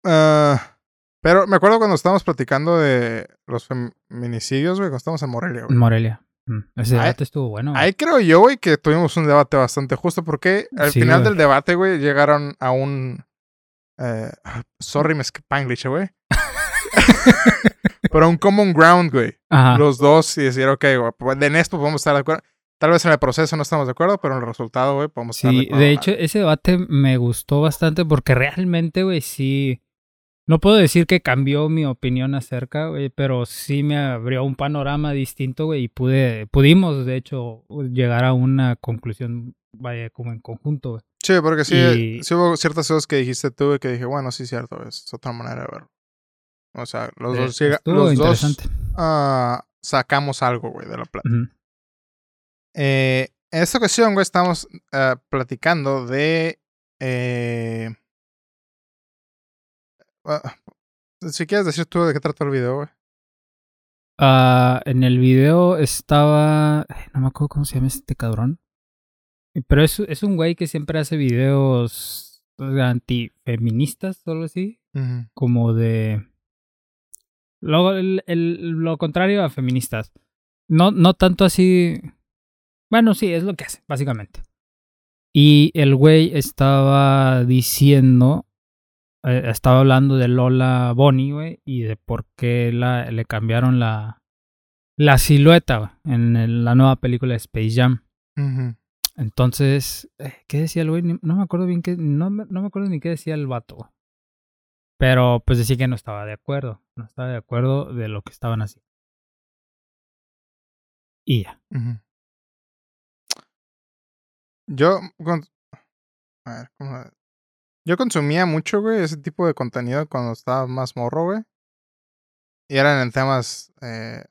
Ah, pero me acuerdo cuando estábamos platicando de los feminicidios, güey, cuando estábamos en Morelia, güey. Morelia. Mm, Ese Ahí- debate estuvo bueno. güey. Ahí creo yo, güey, que tuvimos un debate bastante justo porque al Sí, final del debate, güey, llegaron a un... eh, sorry, me Spanglish, güey. Pero un common ground, güey. Ajá. Los dos y decir, ok, güey, pues, en esto podemos estar de acuerdo. Tal vez en el proceso no estamos de acuerdo, pero en el resultado, güey, podemos estar de Sí, acuerdo. de hecho, ese debate me gustó bastante porque realmente, güey, sí. No puedo decir que cambió mi opinión acerca, güey, pero sí me abrió un panorama distinto, güey, y pude, pudimos, de hecho, llegar a una conclusión, vaya, como en conjunto, güey. Sí, porque sí, y- sí hubo ciertas cosas que dijiste tú y que dije, bueno, sí, cierto, es otra manera de verlo. O sea, los Eh, dos, llega- los dos ah, sacamos algo, güey, de la plata. Eh, en esta ocasión, güey, estamos ah, platicando de. eh, ah, si quieres decir tú de qué trata el video, güey. Ah, en el video estaba. No me acuerdo cómo se llama este cabrón. Pero es, es un güey que siempre hace videos antifeministas o algo así. Como de. Lo, el- el- lo contrario a feministas. No, no tanto así. Bueno, sí, es lo que hace, básicamente. Y el güey estaba diciendo. eh, estaba hablando de Lola Bonnie, güey, y de por qué la, le cambiaron la, la silueta en el- la nueva película de Space Jam. Entonces, eh, ¿qué decía el güey? No me acuerdo bien qué, no, me- no me acuerdo ni qué decía el vato. Pero pues decía que no estaba de acuerdo, no estaba de acuerdo de lo que estaban haciendo. y ya. Yo, a ver, ¿cómo? Yo consumía mucho, güey, ese tipo de contenido cuando estaba más morro, güey. Y eran en temas eh,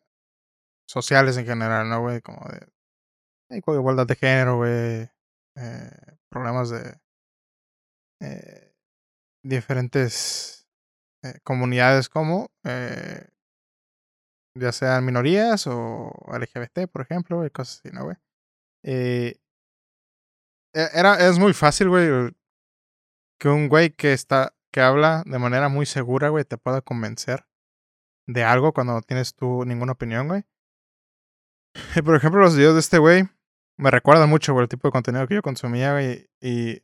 sociales en general, ¿no, güey? Como de igualdad de género, güey. Eh, problemas de eh, diferentes eh, comunidades como eh, ya sean minorías o LGBT, por ejemplo, y cosas así, ¿no, güey? Eh, e, era, es muy fácil, güey, que un güey que está, que habla de manera muy segura, güey, te pueda convencer de algo cuando no tienes tú ninguna opinión, güey. Por ejemplo, los videos de este güey me recuerdan mucho, güey, el tipo de contenido que yo consumía, güey, y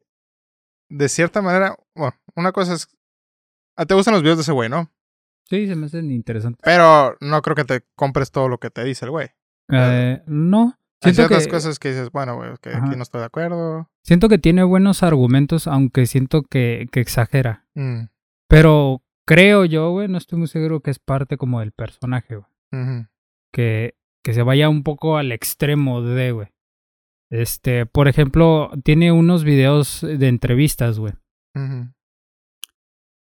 de cierta manera, bueno, una cosa es, ah, ¿te gustan los videos de ese güey, no? Sí, se me hacen interesantes. Pero no creo que te compres todo lo que te dice el güey. Eh, no. Hay Siento ciertas que, cosas que dices, bueno, güey, que Ajá. aquí no estoy de acuerdo. siento que tiene buenos argumentos, aunque siento que, que exagera. Mm, Pero creo yo, güey, no estoy muy seguro que es parte como del personaje, güey. Que, que se vaya un poco al extremo de, güey. Este, por ejemplo, tiene unos videos de entrevistas, güey. ujú.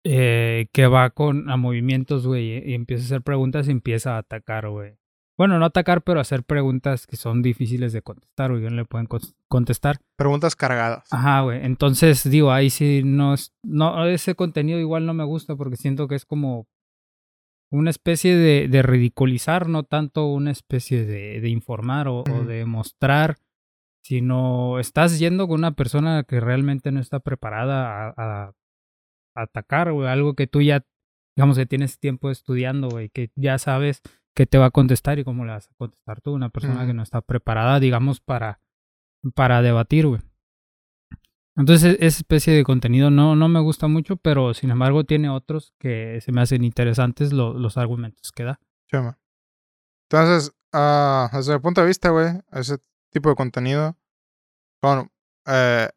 eh, que va con a movimientos, güey, y empieza a hacer preguntas y empieza a atacar, güey. Bueno, no atacar, pero hacer preguntas que son difíciles de contestar, güey, no le pueden contestar. Preguntas cargadas. Ajá, güey. Entonces, digo, ahí sí no es, no, ese contenido igual no me gusta porque siento que es como una especie de, de ridiculizar, no tanto una especie de, de informar o, de mostrar, sino estás yendo con una persona que realmente no está preparada a, a- a atacar, güey, algo que tú ya, digamos que tienes tiempo estudiando, güey, que ya sabes qué te va a contestar y cómo le vas a contestar tú, una persona que no está preparada, digamos, para, para debatir, güey. Entonces, esa especie de contenido no, no me gusta mucho, pero sin embargo tiene otros que se me hacen interesantes lo- los argumentos que da. Chema. Entonces, ah, desde mi punto de vista, güey, ese tipo de contenido son eh,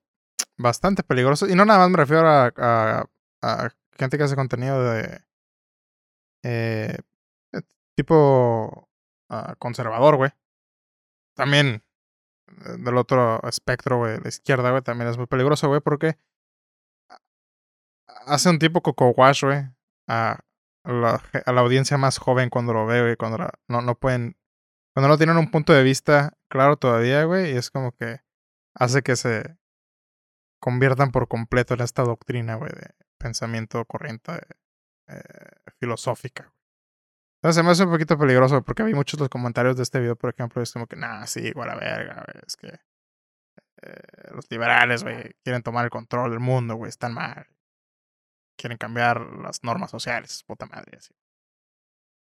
bastante peligrosos. Y no nada más me refiero a, gente que hace contenido de eh, eh, tipo ah, conservador, güey. También eh, del otro espectro, güey, la izquierda, güey, también es muy peligroso, güey, porque hace un tipo coco wash, güey, a la, a la audiencia más joven cuando lo ve, güey, cuando no, no pueden, cuando no tienen un punto de vista claro todavía, güey, y es como que hace que se conviertan por completo en esta doctrina, güey, de pensamiento corriente eh, filosófica. Entonces se me hace un poquito peligroso porque vi muchos los comentarios de este video, por ejemplo, es como que, nah, sí, igual a verga, güey, es que eh, los liberales, güey, quieren tomar el control del mundo, güey, están mal. Quieren cambiar las normas sociales, puta madre, así.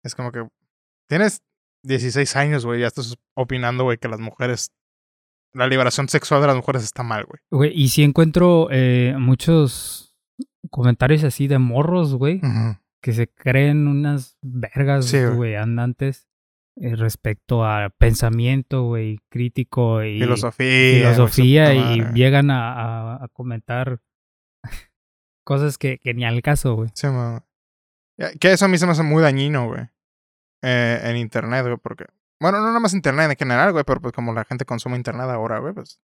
Es como que tienes 16 años, güey, ya estás opinando, güey, que las mujeres, la liberación sexual de las mujeres está mal, güey. Güey, y sí encuentro eh, muchos comentarios así de morros, güey, que se creen unas vergas, Sí, güey. andantes eh, respecto a pensamiento, güey, crítico y Filosofía. filosofía y llegan a, a- a comentar cosas que, que ni al caso, güey. Sí, Que eso a mí se me hace muy dañino, güey. Eh, en internet, güey, porque. Bueno, no nada más internet en general, güey, pero pues como la gente consume internet ahora, güey, pues.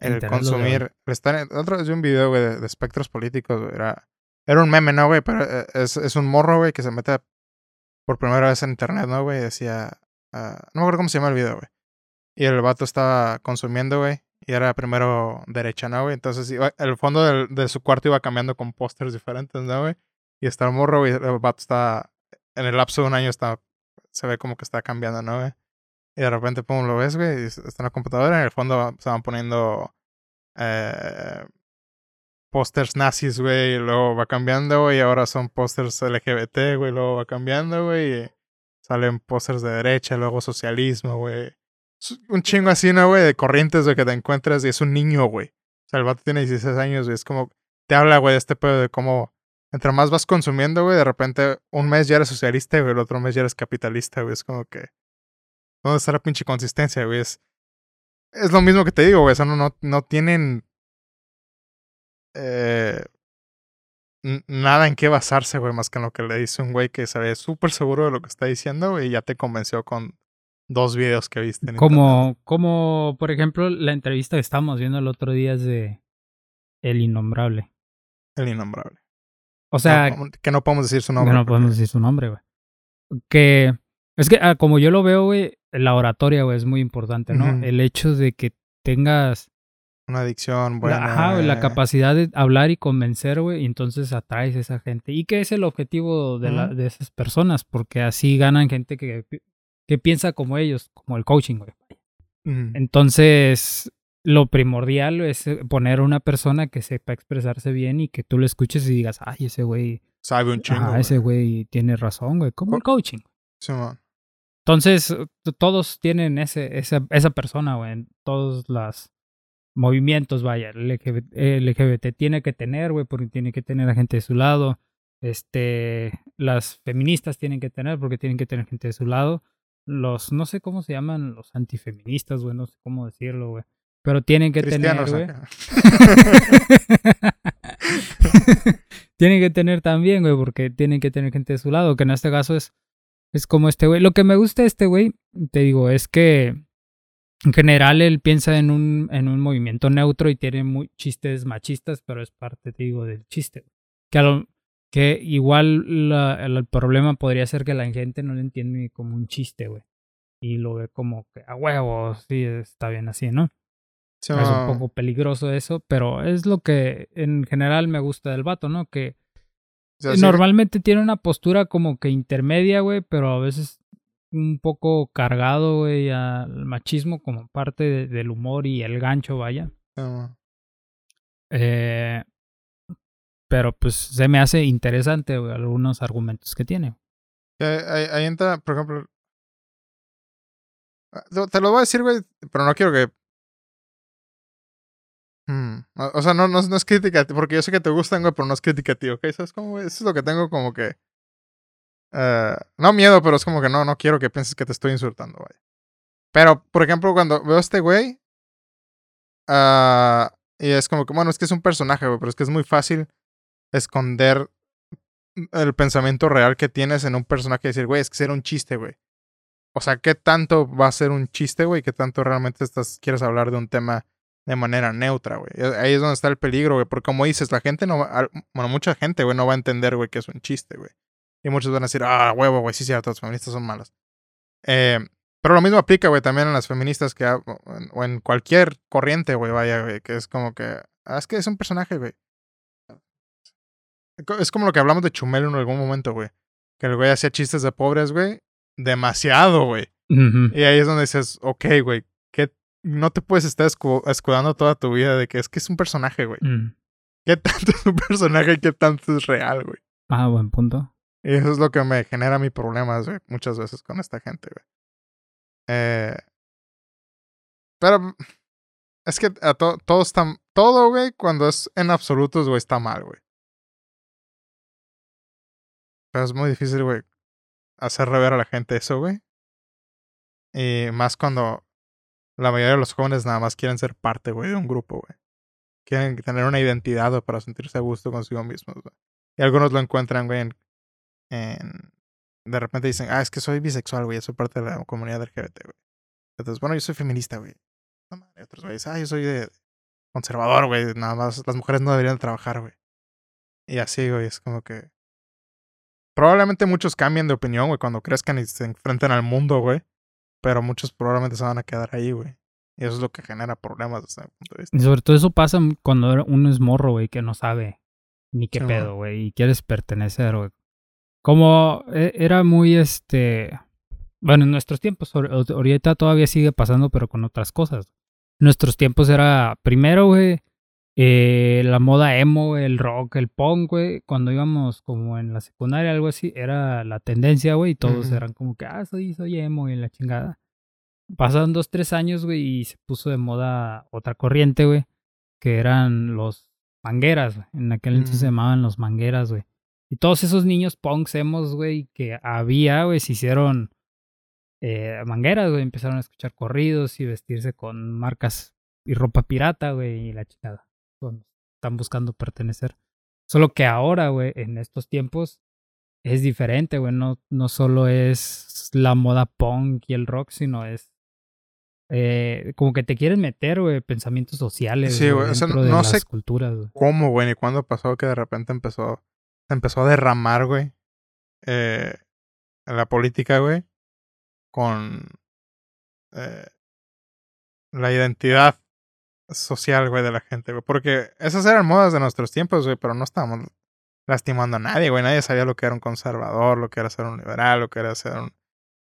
El Internet consumir. estar en- Otro vez vi un video, güey, de, de espectros políticos, güey. Era, era un meme, ¿no, güey? Pero eh, es, es un morro, güey, que se mete por primera vez en internet, ¿no, güey? Decía. ah, no me acuerdo cómo se llama el video, güey. Y el vato estaba consumiendo, güey. Y era primero derecha, ¿no, güey? Entonces iba- el fondo del- de su cuarto iba cambiando con pósters diferentes, ¿no, güey? Y está el morro, güey. El vato está. En el lapso de un año está. Se ve como que está cambiando, ¿no? Y de repente, pum, lo ves, güey. y Está en la computadora. En el fondo se van poniendo. Eh, pósters nazis, güey. Y luego va cambiando, güey. Y ahora son pósters LGBT, güey. Luego va cambiando, güey. Y salen pósters de derecha. Luego socialismo, güey. Un chingo así, ¿no, güey? De corrientes, güey, que te encuentras. Y es un niño, güey. O sea, el vato tiene 16 años, güey. Es como. Te habla, güey, de este pedo de cómo. Entre más vas consumiendo, güey, de repente un mes ya eres socialista, güey, el otro mes ya eres capitalista, güey. Es como que. ¿Dónde está la pinche consistencia, güey? Es, es lo mismo que te digo, güey. O sea, no, no, no tienen. eh, nada en qué basarse, güey, más que en lo que le dice un güey que se ve súper seguro de lo que está diciendo, güey, y ya te convenció con dos videos que viste. En como, como, por ejemplo, la entrevista que estábamos viendo el otro día es de El Innombrable. El Innombrable. O sea... que no podemos decir su nombre. Que no podemos decir su nombre, güey. Que... Es que, ah, como yo lo veo, güey, la oratoria, güey, es muy importante, ¿no? El hecho de que tengas una adicción buena. ajá, la capacidad de hablar y convencer, güey, y entonces atraes a esa gente. ¿Y qué es el objetivo de, la, de esas personas? Porque así ganan gente que, que piensa como ellos, como el coaching, güey. Entonces, lo primordial es eh, poner a una persona que sepa expresarse bien y que tú lo escuches y digas, ay, ese güey. Sabe un chingo. Ah, ese güey tiene razón, güey. Como el coaching. Sí, man. Entonces, todos tienen ese, esa, esa persona, güey, en todos los movimientos, vaya. El LGBT, tiene que tener, güey, porque tiene que tener a gente de su lado. Este, las feministas tienen que tener, porque tienen que tener gente de su lado los, no sé cómo se llaman, los antifeministas, güey, no sé cómo decirlo, güey. Pero tienen que tener, güey. tienen que tener también, güey, porque tienen que tener gente de su lado, que en este caso es, es como este güey. Lo que me gusta de este güey, te digo, es que en general él piensa en un, en un movimiento neutro y tiene muy chistes machistas, pero es parte, te digo, del chiste. Que a lo, que igual el problema podría ser que la gente no lo entiende como un chiste, güey. Y lo ve como que a huevo, sí, está bien así, ¿no? Es un poco peligroso eso, pero es lo que en general me gusta del vato, ¿no? Que normalmente tiene una postura como que intermedia, güey, pero a veces un poco cargado, güey, al machismo como parte del humor y el gancho, vaya. eh, pero pues se me hace interesante algunos argumentos que tiene. Ahí, entra, por ejemplo. Ah, te lo voy a decir, güey, pero no quiero que. Hmm, o sea, no, no, no, es crítica, porque yo sé que te gustan, güey, pero no es crítica ti, ¿ok? ¿Sabes cómo, Eso es lo que tengo como que. Uh, no miedo, pero es como que no, no quiero que pienses que te estoy insultando, güey. Pero, por ejemplo, cuando veo a este güey. Uh, y es como que, bueno, es que es un personaje, güey, pero es que es muy fácil esconder el pensamiento real que tienes en un personaje y decir, güey, es que será un chiste, güey. O sea, ¿qué tanto va a ser un chiste, güey? ¿Qué tanto realmente estás, quieres hablar de un tema de manera neutra, güey? Ahí es donde está el peligro, güey. Porque como dices, la gente no va, bueno, mucha gente, güey, no va a entender, güey, que es un chiste, güey. Y muchos van a decir, ah, huevo, güey, sí, cierto, las feministas son malas. Eh, pero lo mismo aplica, güey, también en las feministas que, o en cualquier corriente, güey, vaya, güey, que es como que, ah, es que es un personaje, güey. Es como lo que hablamos de Chumel en algún momento, güey. Que el güey hacía chistes de pobres, güey. Demasiado, güey. Y ahí es donde dices, ok, güey, no te puedes estar escudando toda tu vida de que es que es un personaje, güey. Mm. ¿Qué tanto es un personaje y qué tanto es real, güey? Ah, buen punto. Y eso es lo que me genera mi problemas, güey, muchas veces con esta gente, güey. Eh, pero es que a todo está, todo, güey, cuando es en absolutos, güey, está mal, güey. Pero es muy difícil, güey, hacer rever a la gente eso, güey. Y más cuando la mayoría de los jóvenes nada más quieren ser parte, güey, de un grupo, güey. Quieren tener una identidad, güey, para sentirse a gusto consigo mismos, güey. Y algunos lo encuentran, güey, en, De repente dicen, ah, es que soy bisexual, güey, soy parte de la comunidad LGBT, güey. Entonces, bueno, yo soy feminista, güey. Y otros güeyes, ah, yo soy de conservador, güey. Nada más las mujeres no deberían trabajar, güey. Y así, güey, es como que Probablemente muchos cambien de opinión, güey, cuando crezcan y se enfrenten al mundo, güey. Pero muchos probablemente se van a quedar ahí, güey. Y eso es lo que genera problemas desde ese punto de vista. Y sobre todo eso pasa cuando uno es morro, güey, que no sabe ni qué pedo, güey, y quieres pertenecer, güey. Como e, era muy, este... Bueno, en nuestros tiempos, ahorita todavía sigue pasando, pero con otras cosas. Nuestros tiempos era, primero, güey, eh, la moda emo, el rock, el punk, güey, cuando íbamos como en la secundaria, algo así, era la tendencia, güey, y todos eran como que, ah, soy, soy emo y la chingada. Pasaron dos, tres años, güey, y se puso de moda otra corriente, güey, que eran los mangueras, güey. En aquel entonces se llamaban los mangueras, güey. Y todos esos niños punks emos, güey, que había, güey, se hicieron eh, mangueras, güey, empezaron a escuchar corridos y vestirse con marcas y ropa pirata, güey, y la chingada están buscando pertenecer. Solo que ahora, güey, en estos tiempos, es diferente, güey. No, no solo es la moda punk y el rock, sino es eh, como que te quieren meter, güey, pensamientos sociales. Sí, güey. O sea, dentro de no las sé culturas, cómo, güey, ni cuándo pasó que de repente empezó, se empezó a derramar, güey, eh, la política, güey, con eh, la identidad social, güey, de la gente, güey. Porque esas eran modas de nuestros tiempos, güey, pero no estábamos lastimando a nadie, güey. Nadie sabía lo que era un conservador, lo que era ser un liberal, lo que era ser un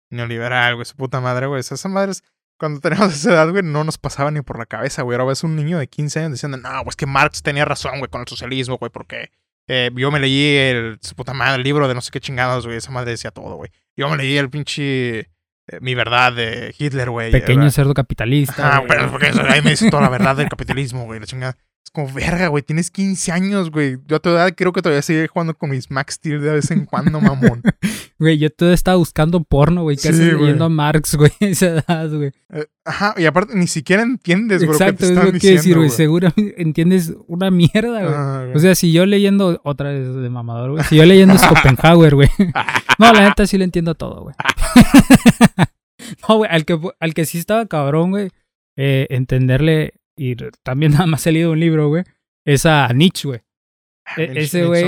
neoliberal, güey. Su puta madre, güey. Esas madres, cuando teníamos esa edad, güey, no nos pasaba ni por la cabeza, güey. Ahora ves un niño de 15 años diciendo, no, pues que Marx tenía razón, güey, con el socialismo, güey, porque eh, yo me leí el, su puta madre, el libro de no sé qué chingados, güey. Esa madre decía todo, güey. Yo me leí el pinche, mi verdad de Hitler, güey. Pequeño Era- cerdo capitalista. Güey. pero porque eso, ahí me dice toda la verdad del capitalismo, güey. La chingada. Como, verga, güey, tienes 15 años, güey. Yo a tu edad creo que todavía sigue jugando con mis Max Steel de vez en cuando, mamón. Güey, yo todavía estaba buscando porno, güey. Sí, Casi güey. leyendo a Marx, güey, a esa edad, güey. Eh, ajá, y aparte ni siquiera entiendes, güey, lo que Exacto, es lo que quiero decir, diciendo, güey. Seguramente entiendes una mierda, güey. Ah, güey. O sea, si yo leyendo, otra vez de mamador, güey. Si yo leyendo Schopenhauer, güey. No, la neta sí le entiendo todo, güey. No, güey, al que, al que sí estaba cabrón, güey. eh, entenderle, y también nada más he leído un libro, güey. Es a Nietzsche, güey. e- Nietzsche- ese güey-.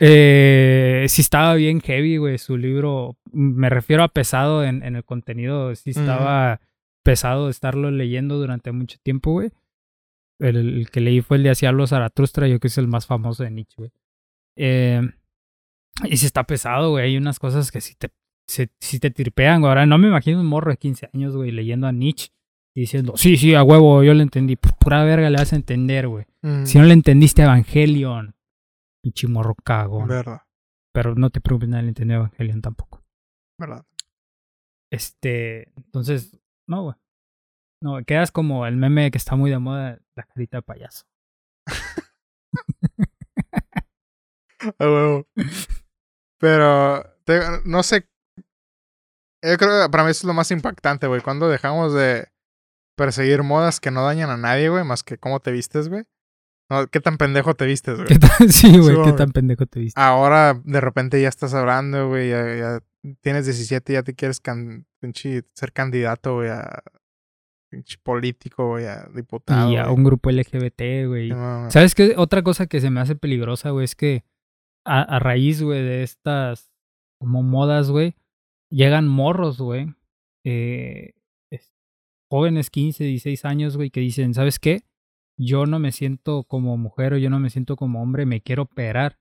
Eh, sí estaba bien heavy, güey. Su libro, me refiero a pesado en, en el contenido. Sí estaba pesado de estarlo leyendo durante mucho tiempo, güey. El, el que leí fue el de Hacia los Zaratustra, yo creo que es el más famoso de Nietzsche, güey. Eh, y sí está pesado, güey. Hay unas cosas que sí te, se- sí te tripean, güey. Ahora no me imagino un morro de 15 años, güey, leyendo a Nietzsche diciendo, sí, sí, a huevo, yo lo entendí. P- Pura verga le vas a entender, güey. Mm, Si no le entendiste Evangelion, pinche morro cagón. Verdad, Pero no te preocupes, nadie le entendió Evangelion tampoco. verdad. Este, entonces, no, güey. No, quedas como el meme que está muy de moda, la carita de payaso. A huevo. Pero, te- no sé. Yo creo que para mí eso es lo más impactante, güey. Cuando dejamos de perseguir modas que no dañan a nadie, güey, más que cómo te vistes, güey. No, ¿Qué tan pendejo te vistes, güey? ¿Qué tan, sí, güey, qué tan pendejo te viste. Ahora de repente ya estás hablando, güey, ya, ya tienes 17 y ya te quieres can- ser candidato, güey, a pinche político, güey, a diputado. y a un grupo LGBT, güey. ¿Sabes qué? Otra cosa que se me hace peligrosa, güey, es que a, a raíz, güey, de estas como modas, güey, llegan morros, güey, eh, jóvenes 15, 16 años, güey, que dicen, ¿sabes qué? Yo no me siento como mujer o yo no me siento como hombre, me quiero operar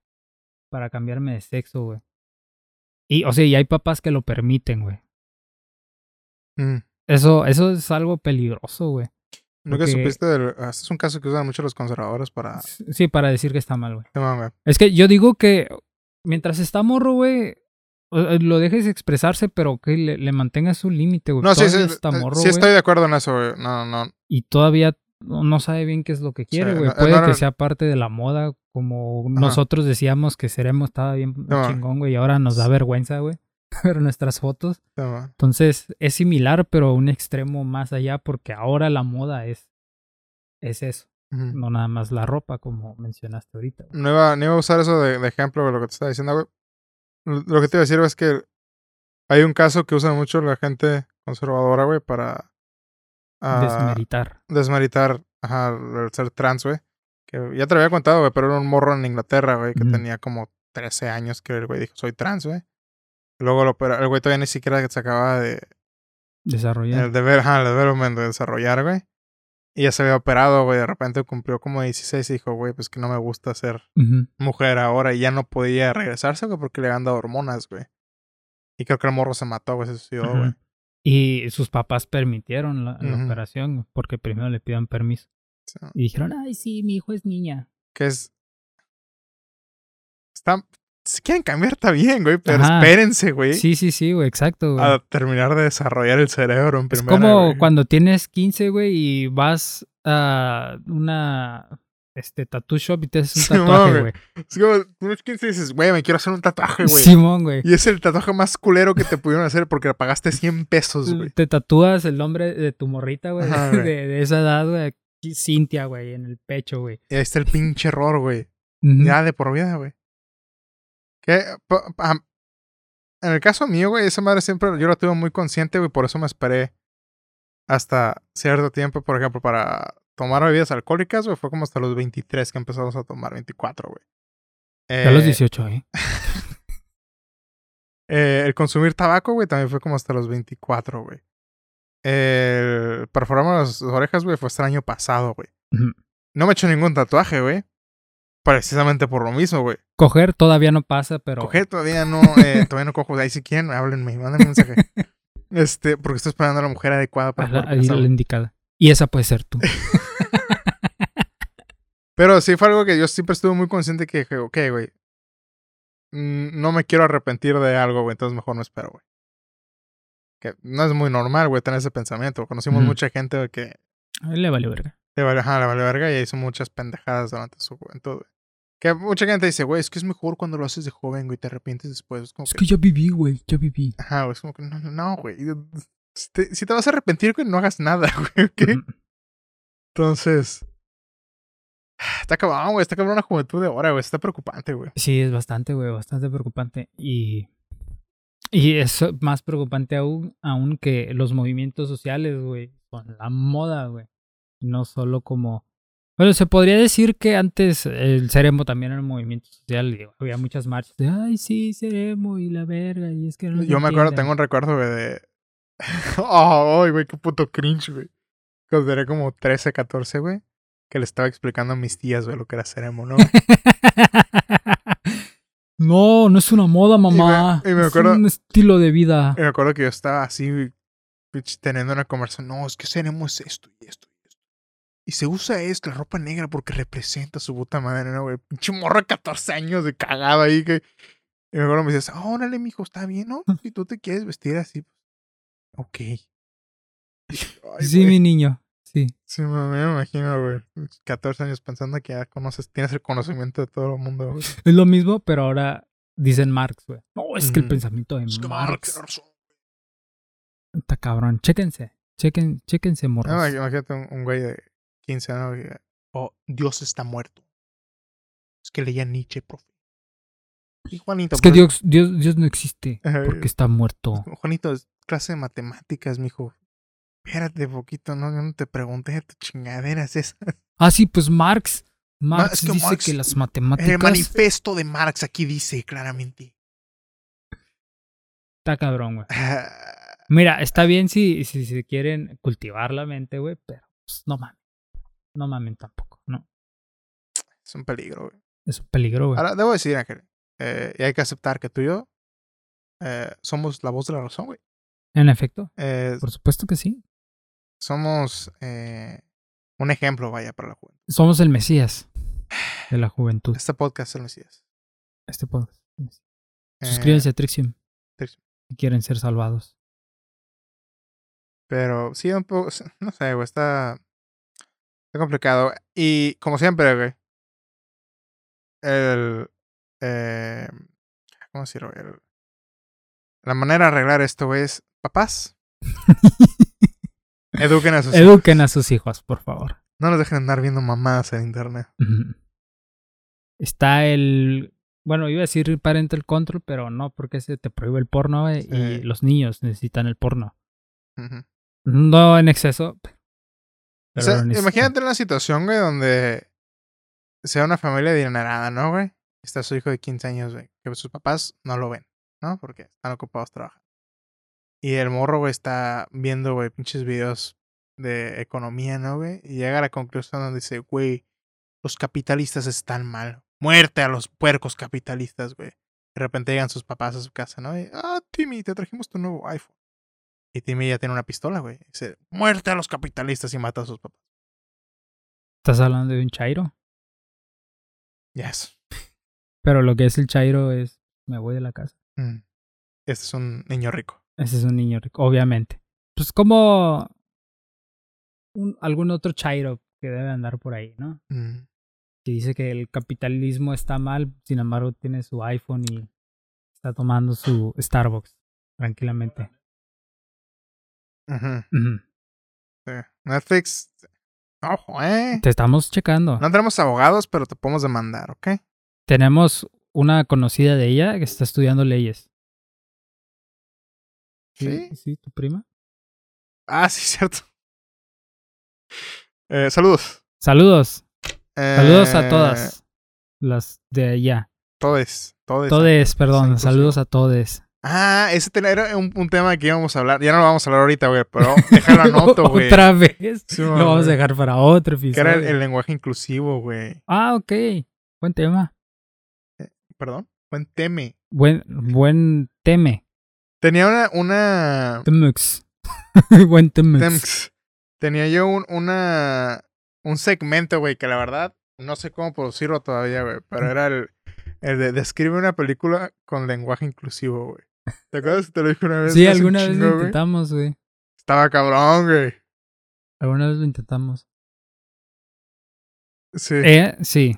para cambiarme de sexo, güey. Y, o sea, y hay papás que lo permiten, güey. Mm. Eso, eso es algo peligroso, güey. ¿Nunca porque- supiste del... Este es un caso que usan mucho los conservadores para... Sí, para decir que está mal, güey. Sí. Es que yo digo que mientras está morro, güey, lo dejes expresarse, pero que le, le mantengas un límite, güey. No, sí, sí, está eh, morro, sí güey, estoy de acuerdo en eso, güey. No, no. Y todavía no, sabe bien qué es lo que quiere, Sí, güey. no- Puede no, no- que sea parte de la moda, como nosotros decíamos que seremos, estaba bien chingón, güey. Y ahora nos da vergüenza, güey, ver nuestras fotos. Entonces, es similar, pero un extremo más allá, porque ahora la moda es, es eso. No nada más la ropa, como mencionaste ahorita. güey. No iba, no iba a usar eso de, de ejemplo de lo que te estaba diciendo, güey. Lo que te iba a decir es que hay un caso que usa mucho la gente conservadora, güey, para ah, Desmeritar. desmeritar ajá, el ser trans, güey. Que ya te lo había contado, güey, pero era un morro en Inglaterra, güey, que tenía como 13 años que el güey dijo, soy trans, güey. Luego lo opera- el güey todavía ni siquiera se acababa de, Desarrollar. el deber, ajá, el development de desarrollar, güey. Y ya se había operado, güey. De repente cumplió como 16 y dijo, güey, pues que no me gusta ser mujer ahora. Y ya no podía regresarse, güey, porque le habían dado hormonas, güey. Y creo que el morro se mató, güey, se suicidó. Y sus papás permitieron la, operación porque primero le pidan permiso. Sí. Y dijeron, ay, sí, mi hijo es niña. Que es... Está... Si quieren cambiar, está bien, güey, pero Ajá. espérense, güey. Sí, sí, sí, güey, exacto, güey. A terminar de desarrollar el cerebro en es primera, como güey. cuando tienes 15, güey, y vas a una este tattoo shop y te haces un Simón, tatuaje, güey. Es como, unos 15 dices, güey, me quiero hacer un tatuaje, güey. Simón, güey. Y es el tatuaje más culero que te pudieron hacer porque le pagaste 100 pesos, güey. Te tatúas el nombre de tu morrita, güey, Ajá, de, güey. de esa edad, güey. Cintia, güey, en el pecho, güey. Y ahí está el pinche error, güey. Ujú. Ya de por vida, güey. Que, en el caso mío, güey, esa madre siempre yo la tuve muy consciente, güey, por eso me esperé hasta cierto tiempo, por ejemplo, para tomar bebidas alcohólicas, güey, fue como hasta los 23 que empezamos a tomar, 24, güey. ya a los 18, ¿eh? eh, el consumir tabaco, güey, también fue como hasta los 24, güey. El perforarme las orejas, güey, fue hasta el año pasado, güey. No me he hecho ningún tatuaje, güey. Precisamente por lo mismo, güey. Coger todavía no pasa, pero. Coger todavía no, eh, todavía no cojo. Ahí si quieren, háblenme, mándenme un mensaje. este, porque estoy esperando a la mujer adecuada para. La, la indicada. Y esa puede ser tú. pero sí fue algo que yo siempre estuve muy consciente que dije, ok, güey. Mm, no me quiero arrepentir de algo, güey, entonces mejor no espero, güey. Que no es muy normal, güey, tener ese pensamiento. Conocimos mucha gente que. A él le vale verga. Le ajá, le verga y hizo muchas pendejadas durante su juventud, güey. Que mucha gente dice, güey, es que es mejor cuando lo haces de joven, güey, te arrepientes después. Es, como que... ya viví, güey, ya viví. Ajá, güey, es como que no, no, güey. Si te, si te, vas a arrepentir, güey, no hagas nada, güey, ¿ok? Entonces. Está cabrón, güey, está cabrón una juventud de ahora, güey, está preocupante, güey. Sí, es bastante, güey, bastante preocupante. Y. Y es más preocupante aún, aún que los movimientos sociales, güey, son la moda, güey. No solo como bueno, se podría decir que antes el Ceremo también era un movimiento social y había muchas marchas de, ay, sí, Ceremo y la verga, y es que no Yo me acuerdo, tengo un recuerdo, güey, de... oh, güey, qué puto cringe, güey. Cuando era como 13, 14, güey, que le estaba explicando a mis tías, güey, lo que era Ceremo, ¿no? no, no es una moda, mamá. Y me, acuerdo, es un estilo de vida. Y me acuerdo que yo estaba así, teniendo una conversación, no, es que Ceremo es esto y esto y se usa esto, la ropa negra, porque representa su puta madre, ¿no, güey? Pinche morro de 14 años de cagada ahí que. Y me acuerdo me dices, oh, órale, mijo, está bien, ¿no? Si tú te quieres vestir así. Ok. sí, mi niño. Sí. Sí, me, imagino, güey. 14 años pensando que ya conoces, tienes el conocimiento de todo el mundo, güey. Es lo mismo, pero ahora dicen Marx, güey. No, es que el pensamiento de Marx. Está cabrón. Chéquense. Chequen, chéquense, morros. No, imagínate un güey de 15 años, oh, Dios está muerto. Es que leía Nietzsche, profe. Y Juanito. Es que Dios, Dios, Dios no existe porque está muerto. Juanito, es clase de matemáticas, mijo. Espérate poquito, no, yo no te pregunté tu chingaderas esas. Ah, sí, pues Marx. Marx dice que las matemáticas. El manifiesto de Marx aquí dice claramente. Está cabrón, güey. Mira, está bien si, si, si quieren cultivar la mente, güey, pero pues, no mames no mamen tampoco, ¿no? Es un peligro, güey. Es un peligro, güey. Ahora, debo decir, Ángel, eh, y hay que aceptar que tú y yo eh, somos la voz de la razón, güey. En efecto. Eh, por supuesto que sí. Somos un ejemplo, vaya, para la juventud. Somos el Mesías de la juventud. Este podcast es el Mesías. Este podcast. Suscríbanse a Trixium. Trixium. Si quieren ser salvados. Pero sí, un poco, no sé, güey, está Está complicado. Y como siempre, güey. El. Eh, ¿Cómo decirlo? El, la manera de arreglar esto, güey, es. Papás. Eduquen a sus hijos. Eduquen a sus hijos, por favor. No los dejen andar viendo mamadas en internet. Está el. Bueno, iba a decir parental control, pero no, porque se te prohíbe el porno y los niños necesitan el porno. No en exceso, o sea, imagínate una situación, güey, donde sea una familia adinerada, ¿no, güey? Está su hijo de 15 años, güey, que sus papás no lo ven, ¿no? Porque están ocupados trabajando. Y el morro, güey, está viendo, güey, pinches videos de economía, ¿no, güey? Y llega a la conclusión donde dice, güey, los capitalistas están mal. Muerte a los puercos capitalistas, güey. De repente llegan sus papás a su casa, ¿no? Y, ah, Timmy, te trajimos tu nuevo iPhone. Y Timmy ya tiene una pistola, güey. Dice, muerte a los capitalistas y mata a sus papás. ¿Estás hablando de un Chairo? Yes. Pero lo que es el Chairo es, me voy de la casa. Mm. Este es un niño rico. Este es un niño rico, obviamente. Pues como un, algún otro Chairo que debe andar por ahí, ¿no? Mm. Que dice que el capitalismo está mal, sin embargo tiene su iPhone y está tomando su Starbucks tranquilamente. Netflix. Ojo, eh. Te estamos checando. No tenemos abogados, pero te podemos demandar, ¿ok? Tenemos una conocida de ella que está estudiando leyes. ¿Sí? Sí, tu prima. Ah, sí, cierto. Eh, saludos. Saludos. Saludos a Eh, todas. Las de allá. Todes. Todes. Todes, perdón. Saludos a todes. Ah, ese era un, un tema que íbamos a hablar. Ya no lo vamos a hablar ahorita, güey, pero déjalo anoto, güey. Otra vez. Sí, lo vamos a dejar para otro Que episodio. era el, el lenguaje inclusivo, güey. Ah, ok. Buen tema. Perdón. Buen teme. Buen, buen teme. Tenía una, una Temux. buen temux. Tenía yo un, una, un segmento, güey, que la verdad no sé cómo producirlo todavía, güey, pero era el, el de describe una película con lenguaje inclusivo, güey. ¿Te acuerdas que te lo dije una vez? Sí, alguna vez chingo, lo intentamos, güey. Estaba cabrón, güey. Alguna vez lo intentamos. Sí. Eh, sí.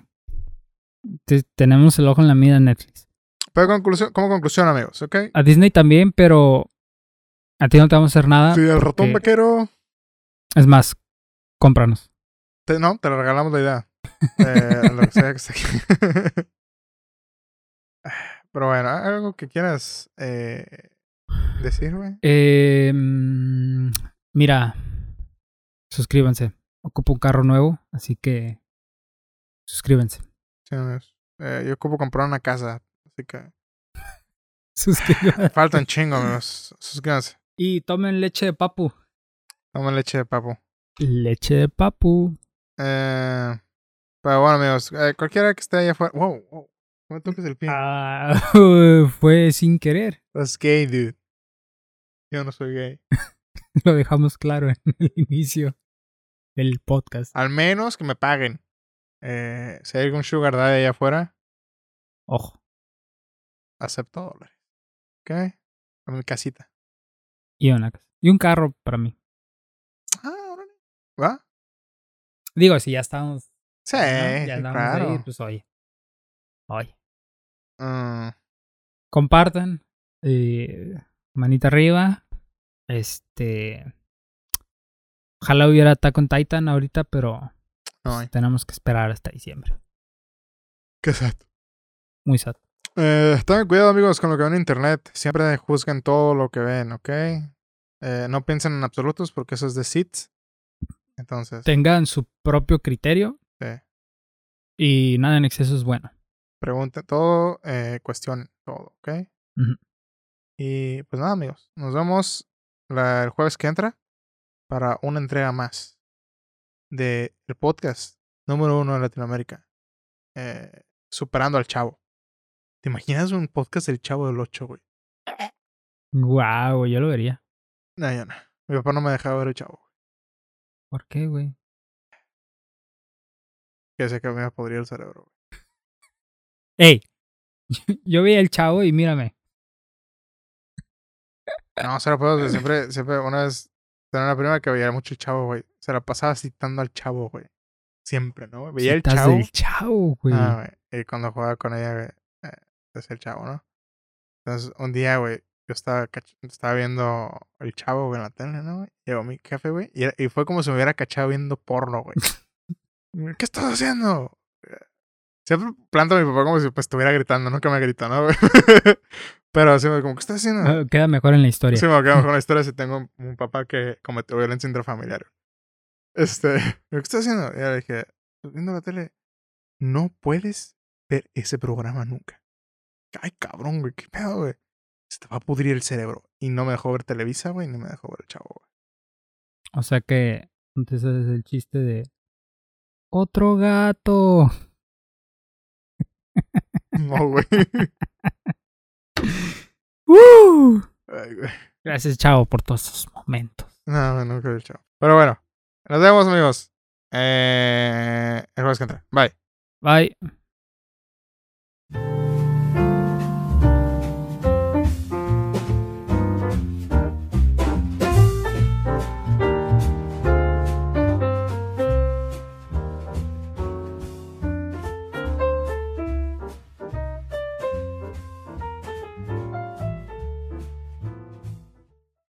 Te- tenemos el ojo en la mira en Netflix. Pero conclusión, como conclusión, amigos, ¿ok? A Disney también, pero a ti no te vamos a hacer nada. Sí, el ratón vaquero. Es más, cómpranos. te- no, te regalamos la idea. Eh, lo que sea que. Pero bueno, algo que quieras eh, decir, güey. Eh, mm, mira, suscríbanse. Ocupo un carro nuevo, así que suscríbanse. Sí, amigos. Eh, yo ocupo comprar una casa, así que Suscríbanse. falta un chingo, amigos. Suscríbanse. y tomen leche de papu. Tomen leche de papo. Leche de papu. Eh, pero bueno, amigos, eh, cualquiera que esté allá afuera. Wow, wow. No me toques el pie. Ah, fue sin querer. Es gay, dude. Yo no soy gay. Lo dejamos claro en el inicio del podcast. Al menos que me paguen. Eh, si hay algún sugar daddy allá afuera, Ojo. acepto dólares. ¿Ok? A mi casita. Y una casa. Y un carro para mí. Ah, órale. ¿Va? Digo, si ya estamos. Sí, ¿no? Ya andamos claro. ahí, pues oye. Oye. Mm, Compartan. eh, manita arriba. Este. Ojalá hubiera Attack on Titan ahorita, pero hay. tenemos que esperar hasta diciembre. Qué sad. Muy sad. Eh, tengan cuidado, amigos, con lo que ven en internet. Siempre juzguen todo lo que ven, ¿ok? Eh, no piensen en absolutos porque eso es de SITS. Entonces, Tengan su propio criterio sí, y nada en exceso es bueno. Pregunten todo, eh, cuestionen todo, ¿ok? Y pues nada, amigos. Nos vemos la- el jueves que entra para una entrega más de el podcast número uno de Latinoamérica. eh, superando al chavo. ¿Te imaginas un podcast del chavo del 8, güey? Guau, yo lo vería. No, yo no. Mi papá no me dejaba ver el chavo. ¿Por qué, güey? Que sé que me podría el cerebro. güey. ¡Ey! Yo vi el chavo y mírame. No, se lo puedo. Siempre, siempre, una vez, tenía una prima que veía mucho el chavo, güey. Se la pasaba citando al chavo, güey. Siempre, ¿no? Veía el chavo. del chavo, güey. Ah, güey. Y cuando jugaba con ella, güey, eh, es el chavo, ¿no? Entonces, un día, güey, yo estaba, estaba viendo el chavo, güey, en la tele, ¿no? Llegó mi jefe, güey, y, y fue como si me hubiera cachado viendo porno, güey. ¿Qué estás haciendo? Siempre planto a mi papá como si pues, estuviera gritando, nunca me gritó, ¿no? Pero así, como, ¿qué estás haciendo? Ah, Queda mejor en la historia. Sí, me quedo mejor la historia si tengo un papá que cometió violencia intrafamiliar. Este, ¿qué estás haciendo? Y le dije, "Estoy viendo la tele. No puedes ver ese programa nunca. Ay, cabrón, güey, qué pedo, güey. Se te va a pudrir el cerebro. Y no me dejó ver Televisa, güey, ni me dejó ver el chavo, güey. O sea que entonces es el chiste de otro gato. No, güey. ¡Uh! Ay, güey. Gracias, chavo, por todos esos momentos. No, vi el chavo. Pero bueno, nos vemos, amigos. Eh, el jueves que entra. Bye. Bye.